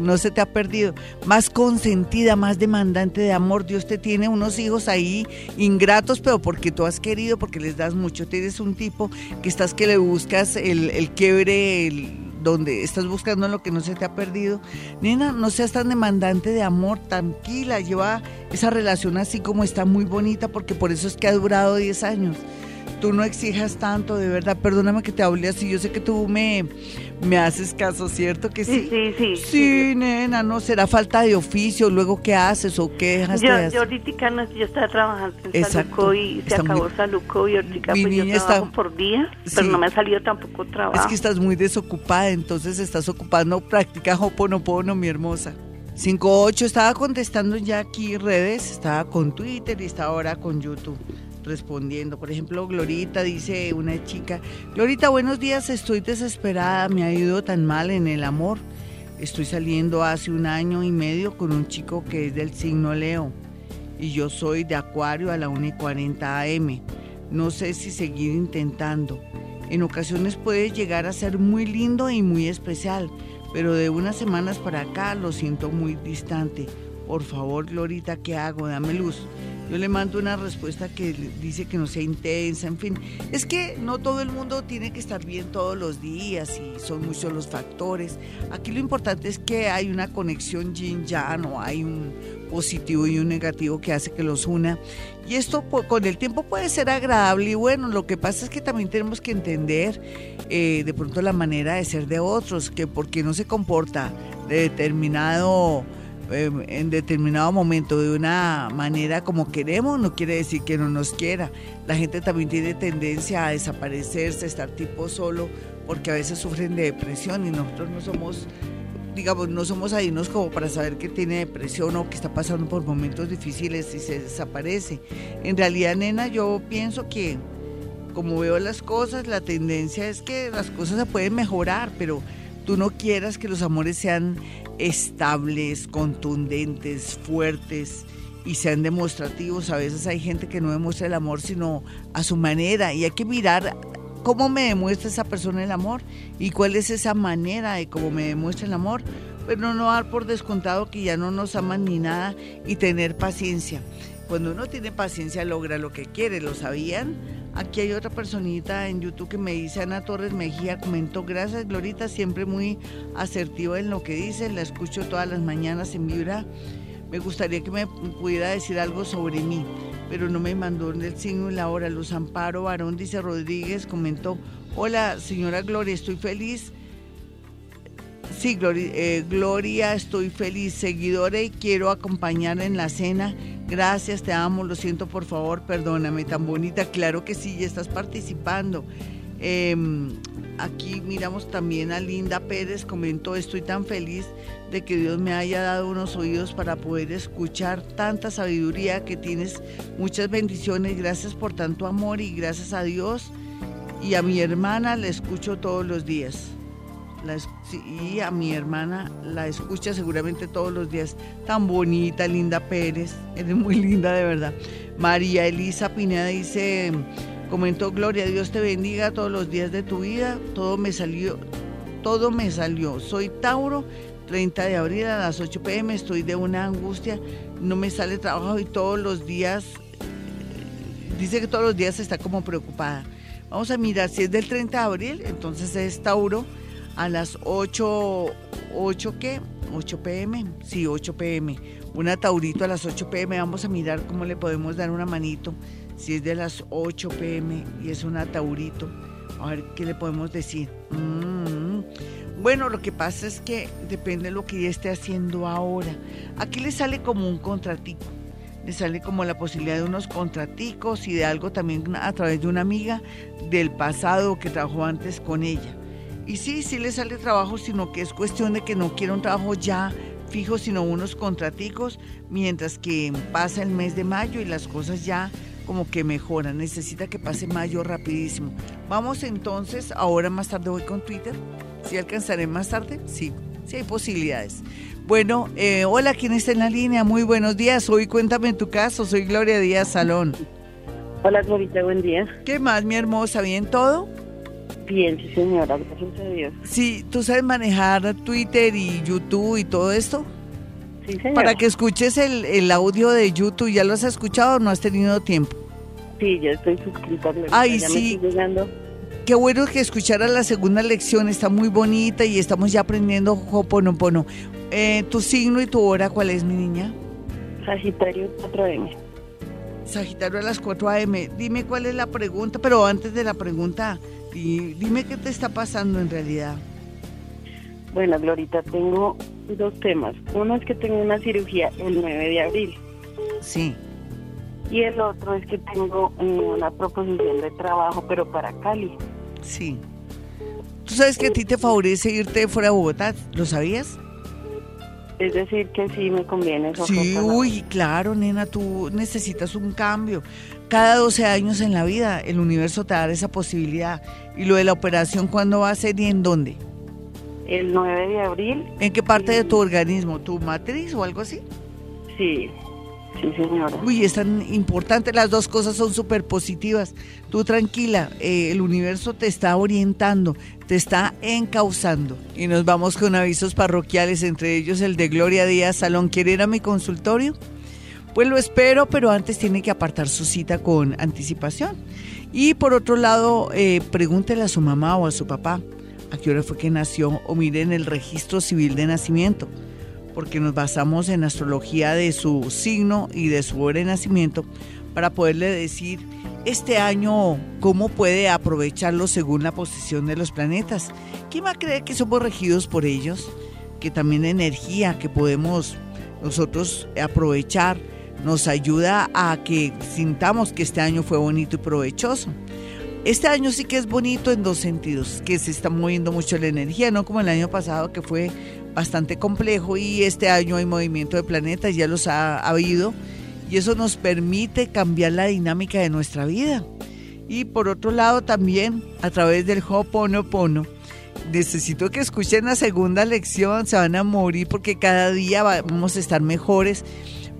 no se te ha perdido. Más consentida, más demandante de amor. Dios te tiene unos hijos ahí ingratos, pero porque tú has querido, porque les das mucho. Tienes un tipo que estás que le buscas el, el quiebre, el donde estás buscando lo que no se te ha perdido. Nena, no seas tan demandante de amor, tranquila, lleva esa relación así como está muy bonita, porque por eso es que ha durado 10 años tú no exijas tanto, de verdad. Perdóname que te hable así. Yo sé que tú me, me haces caso, ¿cierto que sí? Sí, sí, sí. Sí, nena, no será falta de oficio. Luego, ¿qué haces o qué dejas yo, de hacer? Yo ahorita no, yo estaba trabajando en Saluco y se acabó Saluco y ahorita pues yo trabajo está... por día, pero no me ha salido tampoco trabajo. Es que estás muy desocupada, entonces estás ocupando, practica Hoponopono, mi hermosa. 58 estaba contestando ya aquí redes, estaba con Twitter y está ahora con YouTube respondiendo. Por ejemplo, Glorita dice una chica, Glorita, buenos días, estoy desesperada, me ha ido tan mal en el amor. Estoy saliendo hace un año y medio con un chico que es del signo Leo y yo soy de Acuario a la 1 y 40 AM. No sé si seguir intentando. En ocasiones puede llegar a ser muy lindo y muy especial, pero de unas semanas para acá lo siento muy distante. Por favor, Glorita, ¿qué hago? Dame luz. Yo le mando una respuesta que dice que no sea intensa, en fin. Es que no todo el mundo tiene que estar bien todos los días y son muchos los factores. Aquí lo importante es que hay una conexión yin-yang o hay un positivo y un negativo que hace que los una. Y esto con el tiempo puede ser agradable y bueno, lo que pasa es que también tenemos que entender eh, de pronto la manera de ser de otros, que porque no se comporta de determinado Em, en determinado momento de una manera como queremos, no quiere decir que no nos quiera. La gente también tiene tendencia a desaparecerse, estar tipo solo, porque a veces sufren de depresión y nosotros no somos, digamos, no somos adivinos como para saber que tiene depresión o que está pasando por momentos difíciles y se desaparece. En realidad, nena, yo pienso que como veo las cosas, la tendencia es que las cosas se pueden mejorar, pero tú no quieras que los amores sean estables, contundentes, fuertes y sean demostrativos. A veces hay gente que no demuestra el amor sino a su manera y hay que mirar cómo me demuestra esa persona el amor y cuál es esa manera de cómo me demuestra el amor, pero no dar por descontado que ya no nos aman ni nada y tener paciencia. Cuando uno tiene paciencia logra lo que quiere, ¿lo sabían? Aquí hay otra personita en YouTube que me dice, Ana Torres Mejía, comentó, gracias Glorita, siempre muy asertiva en lo que dice, la escucho todas las mañanas en Vibra. Me gustaría que me pudiera decir algo sobre mí, pero no me mandó el signo y la hora. Luz Amparo Varón, dice Rodríguez, comentó, hola señora Gloria, estoy feliz. Sí, Gloria, eh, Gloria, estoy feliz, seguidora y quiero acompañar en la cena Gracias, te amo, lo siento, por favor, perdóname, tan bonita. Claro que sí, ya estás participando. Em, aquí miramos también a Linda Pérez, comentó, estoy tan feliz de que Dios me haya dado unos oídos para poder escuchar tanta sabiduría que tienes. Muchas bendiciones, gracias por tanto amor y gracias a Dios. Y a mi hermana la escucho todos los días y a mi hermana la escucha seguramente todos los días. Tan bonita, Linda Pérez, eres muy linda de verdad. María Elisa Pineda dice, comentó Gloria, Dios te bendiga todos los días de tu vida, todo me salió, todo me salió. Soy Tauro, 30 de abril a las 8 pm, estoy de una angustia, no me sale trabajo y todos los días, dice que todos los días está como preocupada. Vamos a mirar si es del 30 de abril, entonces es Tauro a las 8, 8 qué? 8 pm, sí, 8 pm. Una Taurito a las 8 pm, vamos a mirar cómo le podemos dar una manito. Si es de las 8 pm y es una Taurito, a ver qué le podemos decir. Mm. Bueno, lo que pasa es que depende de lo que ella esté haciendo ahora. Aquí le sale como un contratico. Le sale como la posibilidad de unos contraticos y de algo también a través de una amiga del pasado que trabajó antes con ella. Y sí, sí le sale trabajo, sino que es cuestión de que no quiera un trabajo ya fijo, sino unos contraticos, mientras que pasa el mes de mayo y las cosas ya como que mejoran. Necesita que pase mayo rapidísimo. Vamos entonces, ahora más tarde voy con Twitter. ¿Sí alcanzaré más tarde? Sí, sí hay posibilidades. Bueno, eh, hola, ¿quién está en la línea? Muy buenos días. Hoy cuéntame tu caso. Soy Gloria Díaz Salón. Hola, Glorita, buen día. ¿Qué más, mi hermosa? ¿Bien todo? Bien, sí señora, gracias a Dios. Sí, ¿tú sabes manejar Twitter y YouTube y todo esto? Sí, señora. Para que escuches el, el audio de YouTube, ¿ya lo has escuchado o no has tenido tiempo? Sí, ya estoy suscrita. Ay, sí. Qué bueno que escuchara la segunda lección, está muy bonita y estamos ya aprendiendo Hoponopono. Eh, ¿Tu signo y tu hora cuál es, mi niña? Sagitario 4M. Sagitario a las 4 AM. Dime cuál es la pregunta, pero antes de la pregunta, y dime qué te está pasando en realidad. Bueno, Glorita, tengo dos temas. Uno es que tengo una cirugía el 9 de abril. Sí. Y el otro es que tengo eh, una proposición de trabajo, pero para Cali. Sí. ¿Tú sabes que a ti te favorece irte fuera de Bogotá? ¿Lo sabías? Es decir, que sí me conviene. Sí, uy, claro, nena, tú necesitas un cambio. Cada 12 años en la vida el universo te da esa posibilidad. ¿Y lo de la operación cuándo va a ser y en dónde? El 9 de abril. ¿En qué parte de tu organismo? ¿Tu matriz o algo así? Sí, Sí, señora. Uy, es tan importante, las dos cosas son súper positivas. Tú tranquila, eh, el universo te está orientando, te está encauzando. Y nos vamos con avisos parroquiales, entre ellos el de Gloria Díaz Salón. ¿Quiere ir a mi consultorio? Pues lo espero, pero antes tiene que apartar su cita con anticipación. Y por otro lado, eh, pregúntele a su mamá o a su papá a qué hora fue que nació o miren el registro civil de nacimiento, porque nos basamos en astrología de su signo y de su hora de nacimiento para poderle decir este año cómo puede aprovecharlo según la posición de los planetas. ¿Quién va a creer que somos regidos por ellos? Que también energía que podemos nosotros aprovechar nos ayuda a que sintamos que este año fue bonito y provechoso. Este año sí que es bonito en dos sentidos, que se está moviendo mucho la energía, no como el año pasado que fue bastante complejo y este año hay movimiento de planetas, ya los ha, habido y eso nos permite cambiar la dinámica de nuestra vida. Y por otro lado también a través del Ho'oponopono, necesito que escuchen la segunda lección, se van a morir porque cada día vamos a estar mejores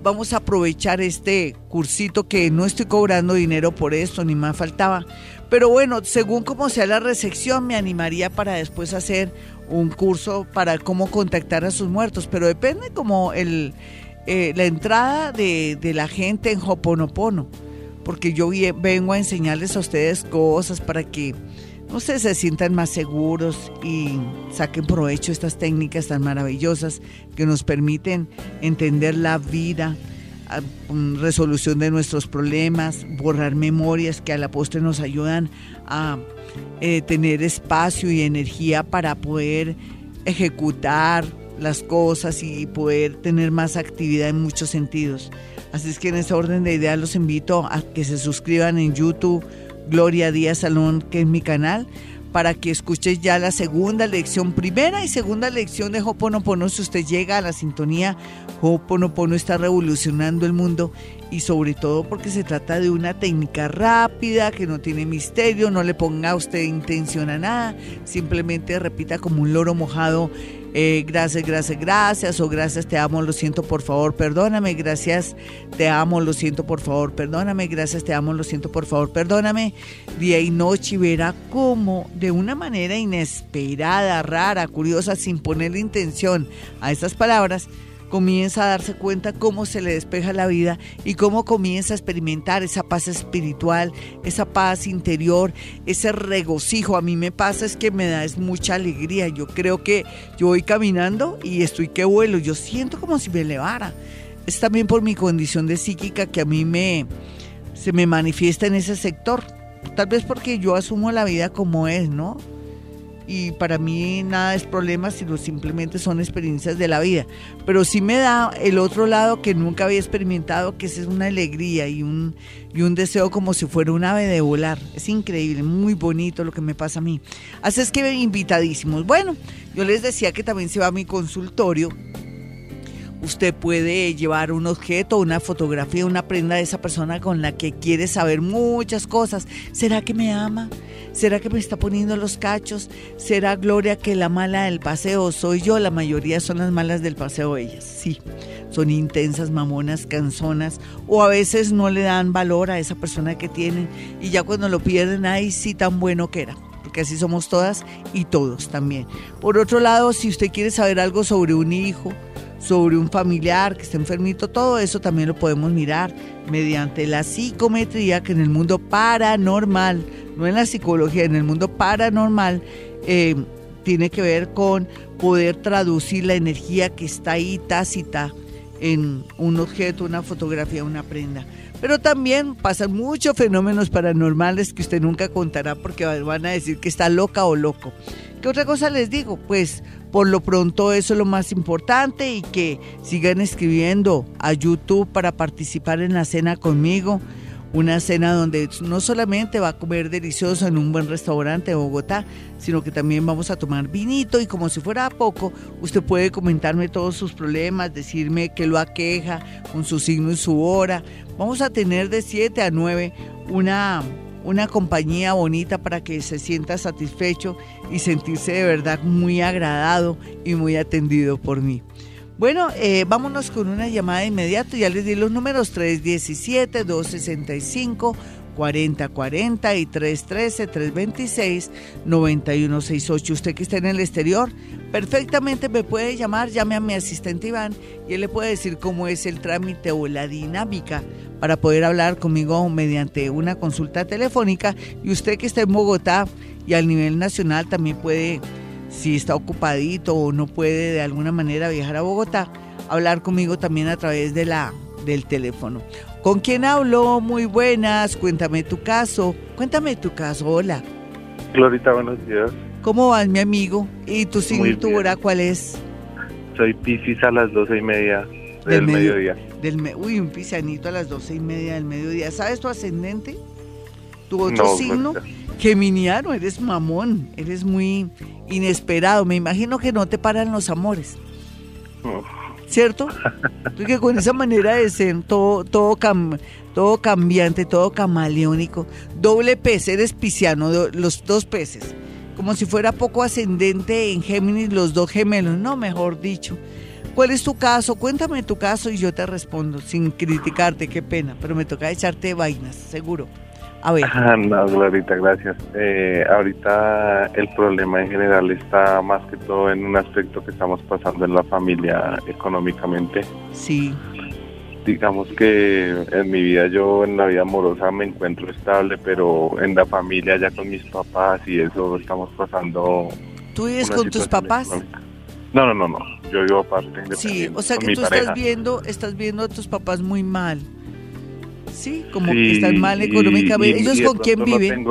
vamos a aprovechar este cursito que no estoy cobrando dinero por esto, ni más faltaba. Pero bueno, según cómo sea la recepción, me animaría para después hacer un curso para cómo contactar a sus muertos. Pero depende como el, eh, la entrada de, de, la gente en Hoponopono. Porque yo vengo a enseñarles a ustedes cosas para que no sé, se sientan más seguros y saquen provecho estas técnicas tan maravillosas que nos permiten entender la vida, resolución de nuestros problemas, borrar memorias que a la postre nos ayudan a eh, tener espacio y energía para poder ejecutar las cosas y poder tener más actividad en muchos sentidos. Así es que en ese orden de ideas los invito a que se suscriban en YouTube Gloria Díaz Salón, que es mi canal, para que escuches ya la segunda lección, primera y segunda lección de Hoponopono. Si usted llega a la sintonía, Hoponopono está revolucionando el mundo y sobre todo porque se trata de una técnica rápida, que no tiene misterio, no le ponga a usted intención a nada, simplemente repita como un loro mojado eh, gracias, gracias, gracias, o gracias, te amo, lo siento, por favor, perdóname, gracias, te amo, lo siento, por favor, perdóname, gracias, te amo, lo siento, por favor, perdóname, día y noche, y verá cómo de una manera inesperada, rara, curiosa, sin ponerle intención a estas palabras, comienza a darse cuenta cómo se le despeja la vida y cómo comienza a experimentar esa paz espiritual, esa paz interior, ese regocijo. A mí me pasa es que me da es mucha alegría. Yo creo que yo voy caminando y estoy que vuelo. Yo siento como si me elevara. Es también por mi condición de psíquica que a mí me se me manifiesta en ese sector. Tal vez porque yo asumo la vida como es, ¿no? Y para mí nada es problema, sino simplemente son experiencias de la vida. Pero sí me da el otro lado que nunca había experimentado, que es una alegría y un, y un deseo como si fuera un ave de volar. Es increíble, muy bonito lo que me pasa a mí. Así es que invitadísimos. Bueno, yo les decía que también se va a mi consultorio Usted puede llevar un objeto, una fotografía, una prenda de esa persona con la que quiere saber muchas cosas. ¿Será que me ama? ¿Será que me está poniendo los cachos? ¿Será Gloria que la mala del paseo soy yo? La mayoría son las malas del paseo ellas. Sí, son intensas, mamonas, canzonas o a veces no le dan valor a esa persona que tienen y ya cuando lo pierden, ay, sí, tan bueno que era porque así somos todas y todos también. Por otro lado, si usted quiere saber algo sobre un hijo, sobre un familiar que está enfermito, todo eso también lo podemos mirar mediante la psicometría que en el mundo paranormal, no en la psicología, en el mundo paranormal, eh, tiene que ver con poder traducir la energía que está ahí tácita en un objeto, una fotografía, una prenda. Pero también pasan muchos fenómenos paranormales que usted nunca contará porque van a decir que está loca o loco. ¿Qué otra cosa les digo? Pues por lo pronto eso es lo más importante y que sigan escribiendo a YouTube para participar en la cena conmigo. Una cena donde no solamente va a comer delicioso en un buen restaurante de Bogotá, sino que también vamos a tomar vinito y como si fuera poco, usted puede comentarme todos sus problemas, decirme qué lo aqueja con su signo y su hora. Vamos a tener de 7 a 9 una una compañía bonita para que se sienta satisfecho y sentirse de verdad muy agradado y muy atendido por mí. Bueno, eh, vámonos con una llamada de inmediato. Ya les di los números 317-265. 4040 y 313-326-9168. Usted que está en el exterior, perfectamente me puede llamar, llame a mi asistente Iván y él le puede decir cómo es el trámite o la dinámica para poder hablar conmigo mediante una consulta telefónica. Y usted que está en Bogotá y al nivel nacional también puede, si está ocupadito o no puede de alguna manera viajar a Bogotá, hablar conmigo también a través de la del teléfono. ¿Con quién hablo? Muy buenas, cuéntame tu caso. Cuéntame tu caso, hola. Glorita, buenos días. ¿Cómo vas, mi amigo? ¿Y tu signo cuál es? Soy Piscis a las doce y media del, mediodía. Del uy, un piscianito a las doce y media del mediodía. ¿Sabes tu ascendente? ¿Tu otro signo? Geminiano, eres mamón, eres muy inesperado. Me imagino que no te paran los amores. ¿Cierto? Porque con esa manera de ser todo, todo, todo cambiante, todo camaleónico, doble pez, eres pisciano, los dos peces, como si fuera poco ascendente en Géminis, los dos gemelos, no, mejor dicho. ¿Cuál es tu caso? Cuéntame tu caso y yo te respondo, sin criticarte, qué pena, pero me toca echarte vainas, seguro. A ver. no, Glorita, gracias. Eh, ahorita el problema en general está más que todo en un aspecto que estamos pasando en la familia económicamente. Sí. Digamos que en mi vida, yo en la vida amorosa me encuentro estable, pero en la familia, ya con mis papás y eso, estamos pasando. ¿Tú vives con tus papás? No, no, no, no. Yo vivo aparte. Sí, o sea que tú estás viendo, estás viendo a tus papás muy mal. Sí, como que están mal económicamente. ¿Ellos con quién viven?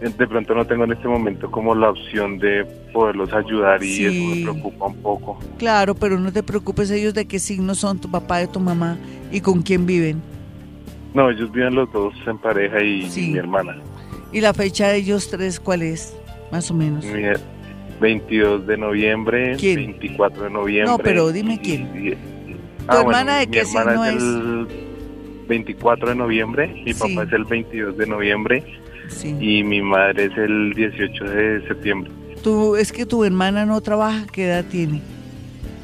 de pronto no tengo en este momento como la opción de poderlos ayudar y eso me preocupa un poco. Claro, pero no te preocupes ellos de qué signo son tu papá y tu mamá y con quién viven. No, ellos viven los dos en pareja y, mi hermana. ¿Y la fecha de ellos tres cuál es? Más o menos. 22 de noviembre, 24 de noviembre. No, pero dime quién. ¿Tu ah, hermana de qué signo es? 24 de noviembre, mi papá es el 22 de noviembre y mi madre es el 18 de septiembre. ¿Tú, ¿Es que tu hermana no trabaja? ¿Qué edad tiene?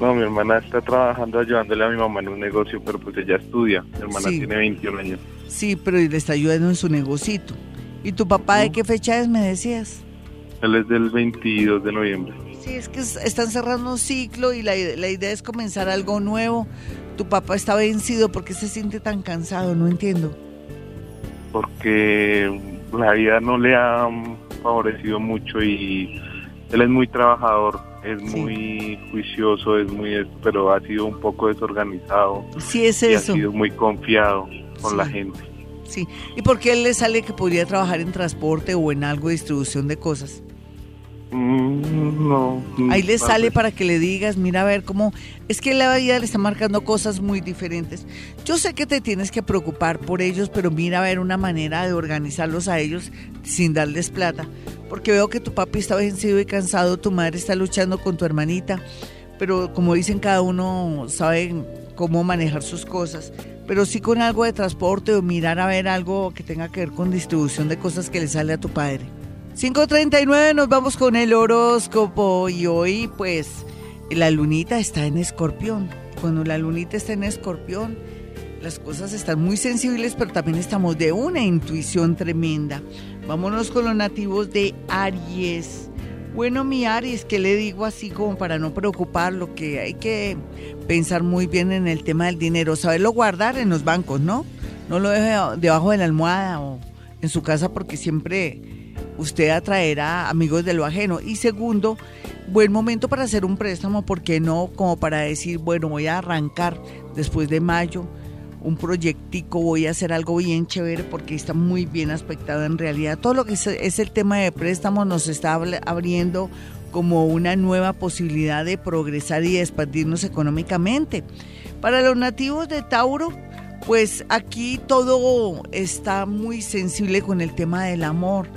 No, mi hermana está trabajando ayudándole a mi mamá en un negocio, pero pues ella estudia. Mi hermana tiene 21 años. Sí, pero le está ayudando en su negocito. ¿Y tu papá de qué fecha es, me decías? Él es del 22 de noviembre. Sí, es que están cerrando un ciclo y la, la idea es comenzar algo nuevo tu papá está vencido, ¿por qué se siente tan cansado? No entiendo. Porque la vida no le ha favorecido mucho y él es muy trabajador, es muy juicioso, es muy pero ha sido un poco desorganizado. Sí, es eso. ha sido muy confiado con la gente. Sí. ¿Y por qué él le sale que podría trabajar en transporte o en algo de distribución de cosas? Mm, no. Ahí le sale para que le digas, mira a ver cómo... Es que la vida le está marcando cosas muy diferentes. Yo sé que te tienes que preocupar por ellos, pero mira a ver una manera de organizarlos a ellos sin darles plata. Porque veo que tu papi está vencido y cansado, tu madre está luchando con tu hermanita, pero como dicen, cada uno sabe cómo manejar sus cosas. Pero sí con algo de transporte o mirar a ver algo que tenga que ver con distribución de cosas que le sale a tu padre. 5.39 nos vamos con el horóscopo y hoy pues la lunita está en escorpión. Cuando la lunita está en escorpión, las cosas están muy sensibles, pero también estamos de una intuición tremenda. Vámonos con los nativos de Aries. Bueno, mi Aries, ¿qué le digo así como para no preocuparlo? Que hay que pensar muy bien en el tema del dinero, saberlo guardar en los bancos, ¿no? No lo deje debajo de la almohada o en su casa porque siempre usted atraerá amigos de lo ajeno. Y segundo, buen momento para hacer un préstamo, porque no como para decir, bueno, voy a arrancar después de mayo un proyectico, voy a hacer algo bien chévere porque está muy bien aspectado en realidad. Todo lo que es, el tema de préstamos nos está abriendo como una nueva posibilidad de progresar y expandirnos económicamente. Para los nativos de Tauro, pues aquí todo está muy sensible con el tema del amor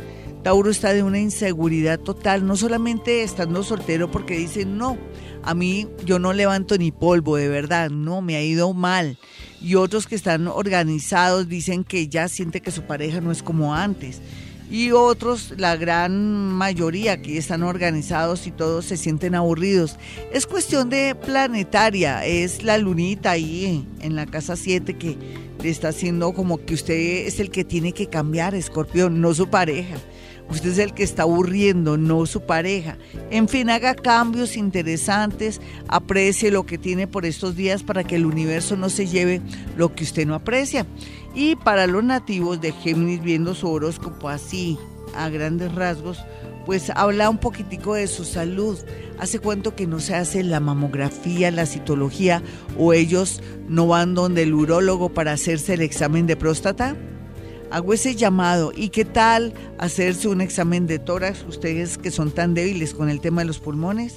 Tauro está de una inseguridad total, no solamente estando soltero porque dice, no, a mí yo no levanto ni polvo, de verdad, no, me ha ido mal. Y otros que están organizados dicen que ya siente que su pareja no es como antes. Y otros, la gran mayoría que están organizados y todos se sienten aburridos. Es cuestión de planetaria, es la lunita ahí en la casa 7 que le está haciendo como que usted es el que tiene que cambiar, escorpión, no su pareja. Usted es el que está aburriendo, no su pareja. En fin, haga cambios interesantes, aprecie lo que tiene por estos días para que el universo no se lleve lo que usted no aprecia. Y para los nativos de Géminis, viendo su horóscopo así, a grandes rasgos, pues habla un poquitico de su salud. ¿Hace cuánto que no se hace la mamografía, la citología o ellos no van donde el urólogo para hacerse el examen de próstata? Hago ese llamado. ¿Y qué tal hacerse un examen de tórax, ustedes que son tan débiles con el tema de los pulmones?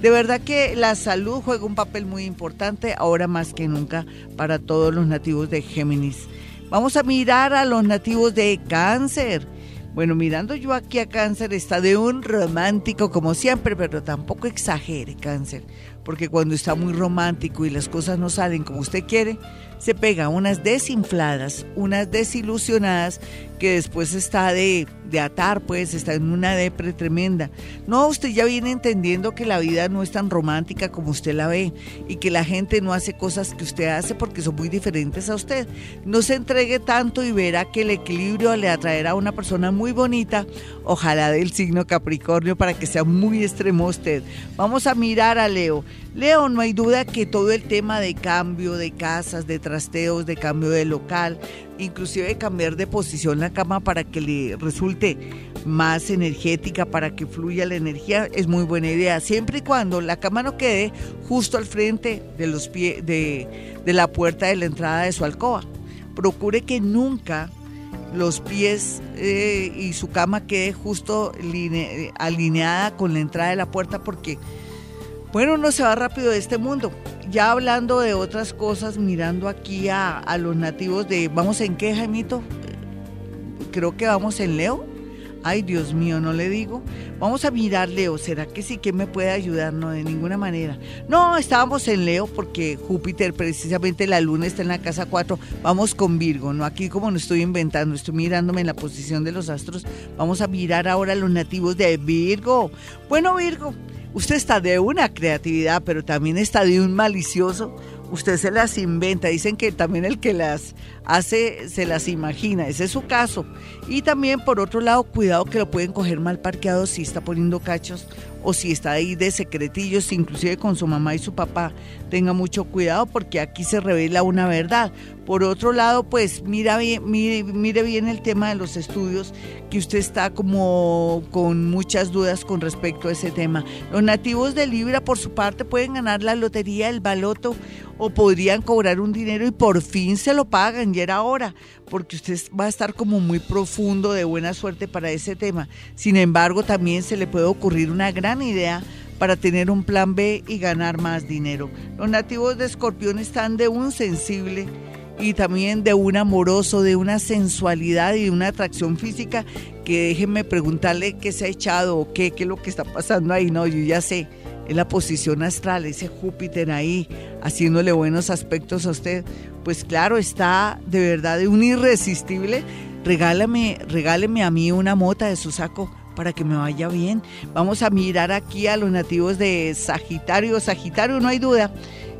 De verdad que la salud juega un papel muy importante ahora más que nunca para todos los nativos de Géminis. Vamos a mirar a los nativos de cáncer. Bueno, mirando yo aquí a cáncer, está de un romántico como siempre, pero tampoco exagere cáncer, porque cuando está muy romántico y las cosas no salen como usted quiere, se pega unas desinfladas, unas desilusionadas que después está de, de, atar, pues está en una depre tremenda. No, usted ya viene entendiendo que la vida no es tan romántica como usted la ve y que la gente no hace cosas que usted hace porque son muy diferentes a usted. No se entregue tanto y verá que el equilibrio le atraerá a una persona muy bonita, ojalá del signo Capricornio para que sea muy extremo usted. Vamos a mirar a Leo. Leo, no hay duda que todo el tema de cambio de casas, de trasteos, de cambio de local, inclusive cambiar de posición la cama para que le resulte más energética, para que fluya la energía, es muy buena idea, siempre y cuando la cama no quede justo al frente de los pies de, de la puerta de la entrada de su alcoba. Procure que nunca los pies eh, y su cama quede justo alineada con la entrada de la puerta porque bueno, uno se va rápido de este mundo. Ya hablando de otras cosas, mirando aquí a, los nativos de, ¿vamos en qué, Jaimito? Creo que vamos en Leo. Ay, Dios mío, no le digo. Vamos a mirar Leo. ¿Será que sí que me puede ayudar? No, de ninguna manera. No, estábamos en Leo porque Júpiter, precisamente la luna está en la casa 4. Vamos con Virgo, ¿no? Aquí como no estoy inventando, estoy mirándome en la posición de los astros. Vamos a mirar ahora a los nativos de Virgo. Bueno, Virgo, Usted está de una creatividad, pero también está de un malicioso. Usted se las inventa. Dicen que también el que las hace se las imagina. Ese es su caso. Y también, por otro lado, cuidado que lo pueden coger mal parqueado si está poniendo cachos o si está ahí de secretillos, inclusive con su mamá y su papá. Tenga mucho cuidado porque aquí se revela una verdad. Por otro lado, pues mira bien, mire, mire bien el tema de los estudios, que usted está como con muchas dudas con respecto a ese tema. Los nativos de Libra, por su parte, pueden ganar la lotería, el baloto, o podrían cobrar un dinero y por fin se lo pagan, y era hora, porque usted va a estar como muy profundo de buena suerte para ese tema. Sin embargo, también se le puede ocurrir una gran idea para tener un plan B y ganar más dinero. Los nativos de Escorpión están de un sensible y también de un amoroso, de una sensualidad y de una atracción física que déjenme preguntarle qué se ha echado o qué, qué es lo que está pasando ahí. No, yo ya sé, es la posición astral, ese Júpiter ahí haciéndole buenos aspectos a usted. Pues claro, está de verdad un irresistible. Regálame, regáleme a mí una mota de su saco para que me vaya bien. Vamos a mirar aquí a los nativos de Sagitario. Sagitario, no hay duda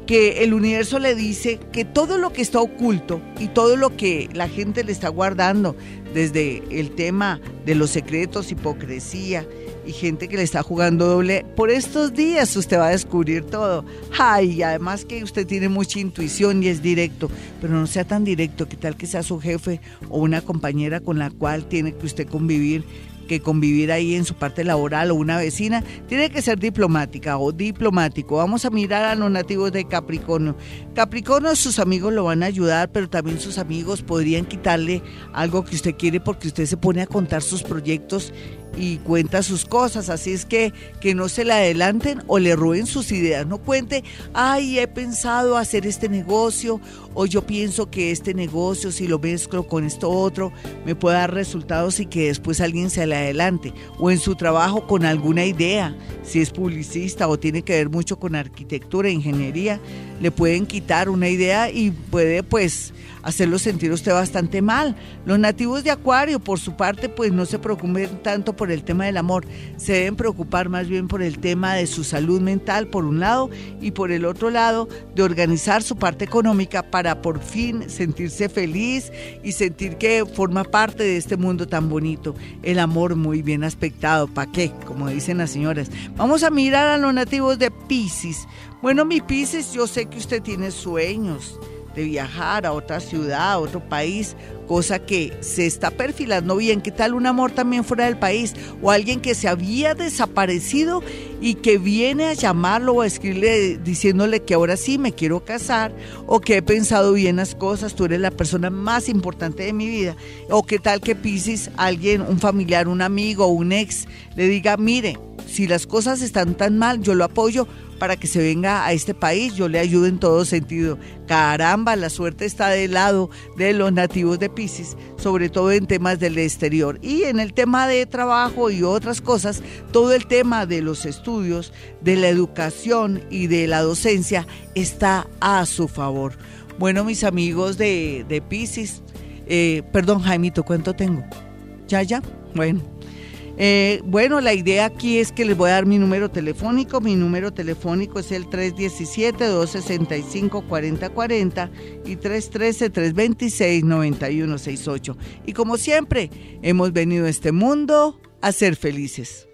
que el universo le dice que todo lo que está oculto y todo lo que la gente le está guardando, desde el tema de los secretos, hipocresía y gente que le está jugando doble, por estos días usted va a descubrir todo. Ay, además que usted tiene mucha intuición y es directo, pero no sea tan directo, que tal que sea su jefe o una compañera con la cual tiene que usted convivir que convivir ahí en su parte laboral o una vecina, tiene que ser diplomática o diplomático. Vamos a mirar a los nativos de Capricornio. Capricornio, sus amigos lo van a ayudar, pero también sus amigos podrían quitarle algo que usted quiere porque usted se pone a contar sus proyectos y cuenta sus cosas, así es que que no se le adelanten o le roben sus ideas, no cuente, ay, he pensado hacer este negocio o yo pienso que este negocio si lo mezclo con esto otro me puede dar resultados y que después alguien se le adelante o en su trabajo con alguna idea, si es publicista o tiene que ver mucho con arquitectura, ingeniería, le pueden quitar una idea y puede pues hacerlo sentir usted bastante mal. Los nativos de Acuario, por su parte, pues no se preocupen tanto por el tema del amor, se deben preocupar más bien por el tema de su salud mental, por un lado, y por el otro lado, de organizar su parte económica para por fin sentirse feliz y sentir que forma parte de este mundo tan bonito. El amor muy bien aspectado, ¿para qué? Como dicen las señoras. Vamos a mirar a los nativos de Pisces. Bueno, mi Pisces, yo sé que usted tiene sueños de viajar a otra ciudad, a otro país, cosa que se está perfilando bien. ¿Qué tal un amor también fuera del país? O alguien que se había desaparecido y que viene a llamarlo o a escribirle diciéndole que ahora sí me quiero casar o que he pensado bien las cosas, tú eres la persona más importante de mi vida. O qué tal que Pisces, alguien, un familiar, un amigo, un ex, le diga, mire, si las cosas están tan mal, yo lo apoyo para que se venga a este país, yo le ayudo en todo sentido. Caramba, la suerte está del lado de los nativos de Pisces, sobre todo en temas del exterior. Y en el tema de trabajo y otras cosas, todo el tema de los estudios, de la educación y de la docencia está a su favor. Bueno, mis amigos de, de Pisces, eh, perdón, Jaimito, ¿cuánto tengo? ¿Ya, ya? Bueno. Eh, bueno, la idea aquí es que les voy a dar mi número telefónico. Mi número telefónico es el 317-265-4040 y 313-326-9168. Y como siempre, hemos venido a este mundo a ser felices.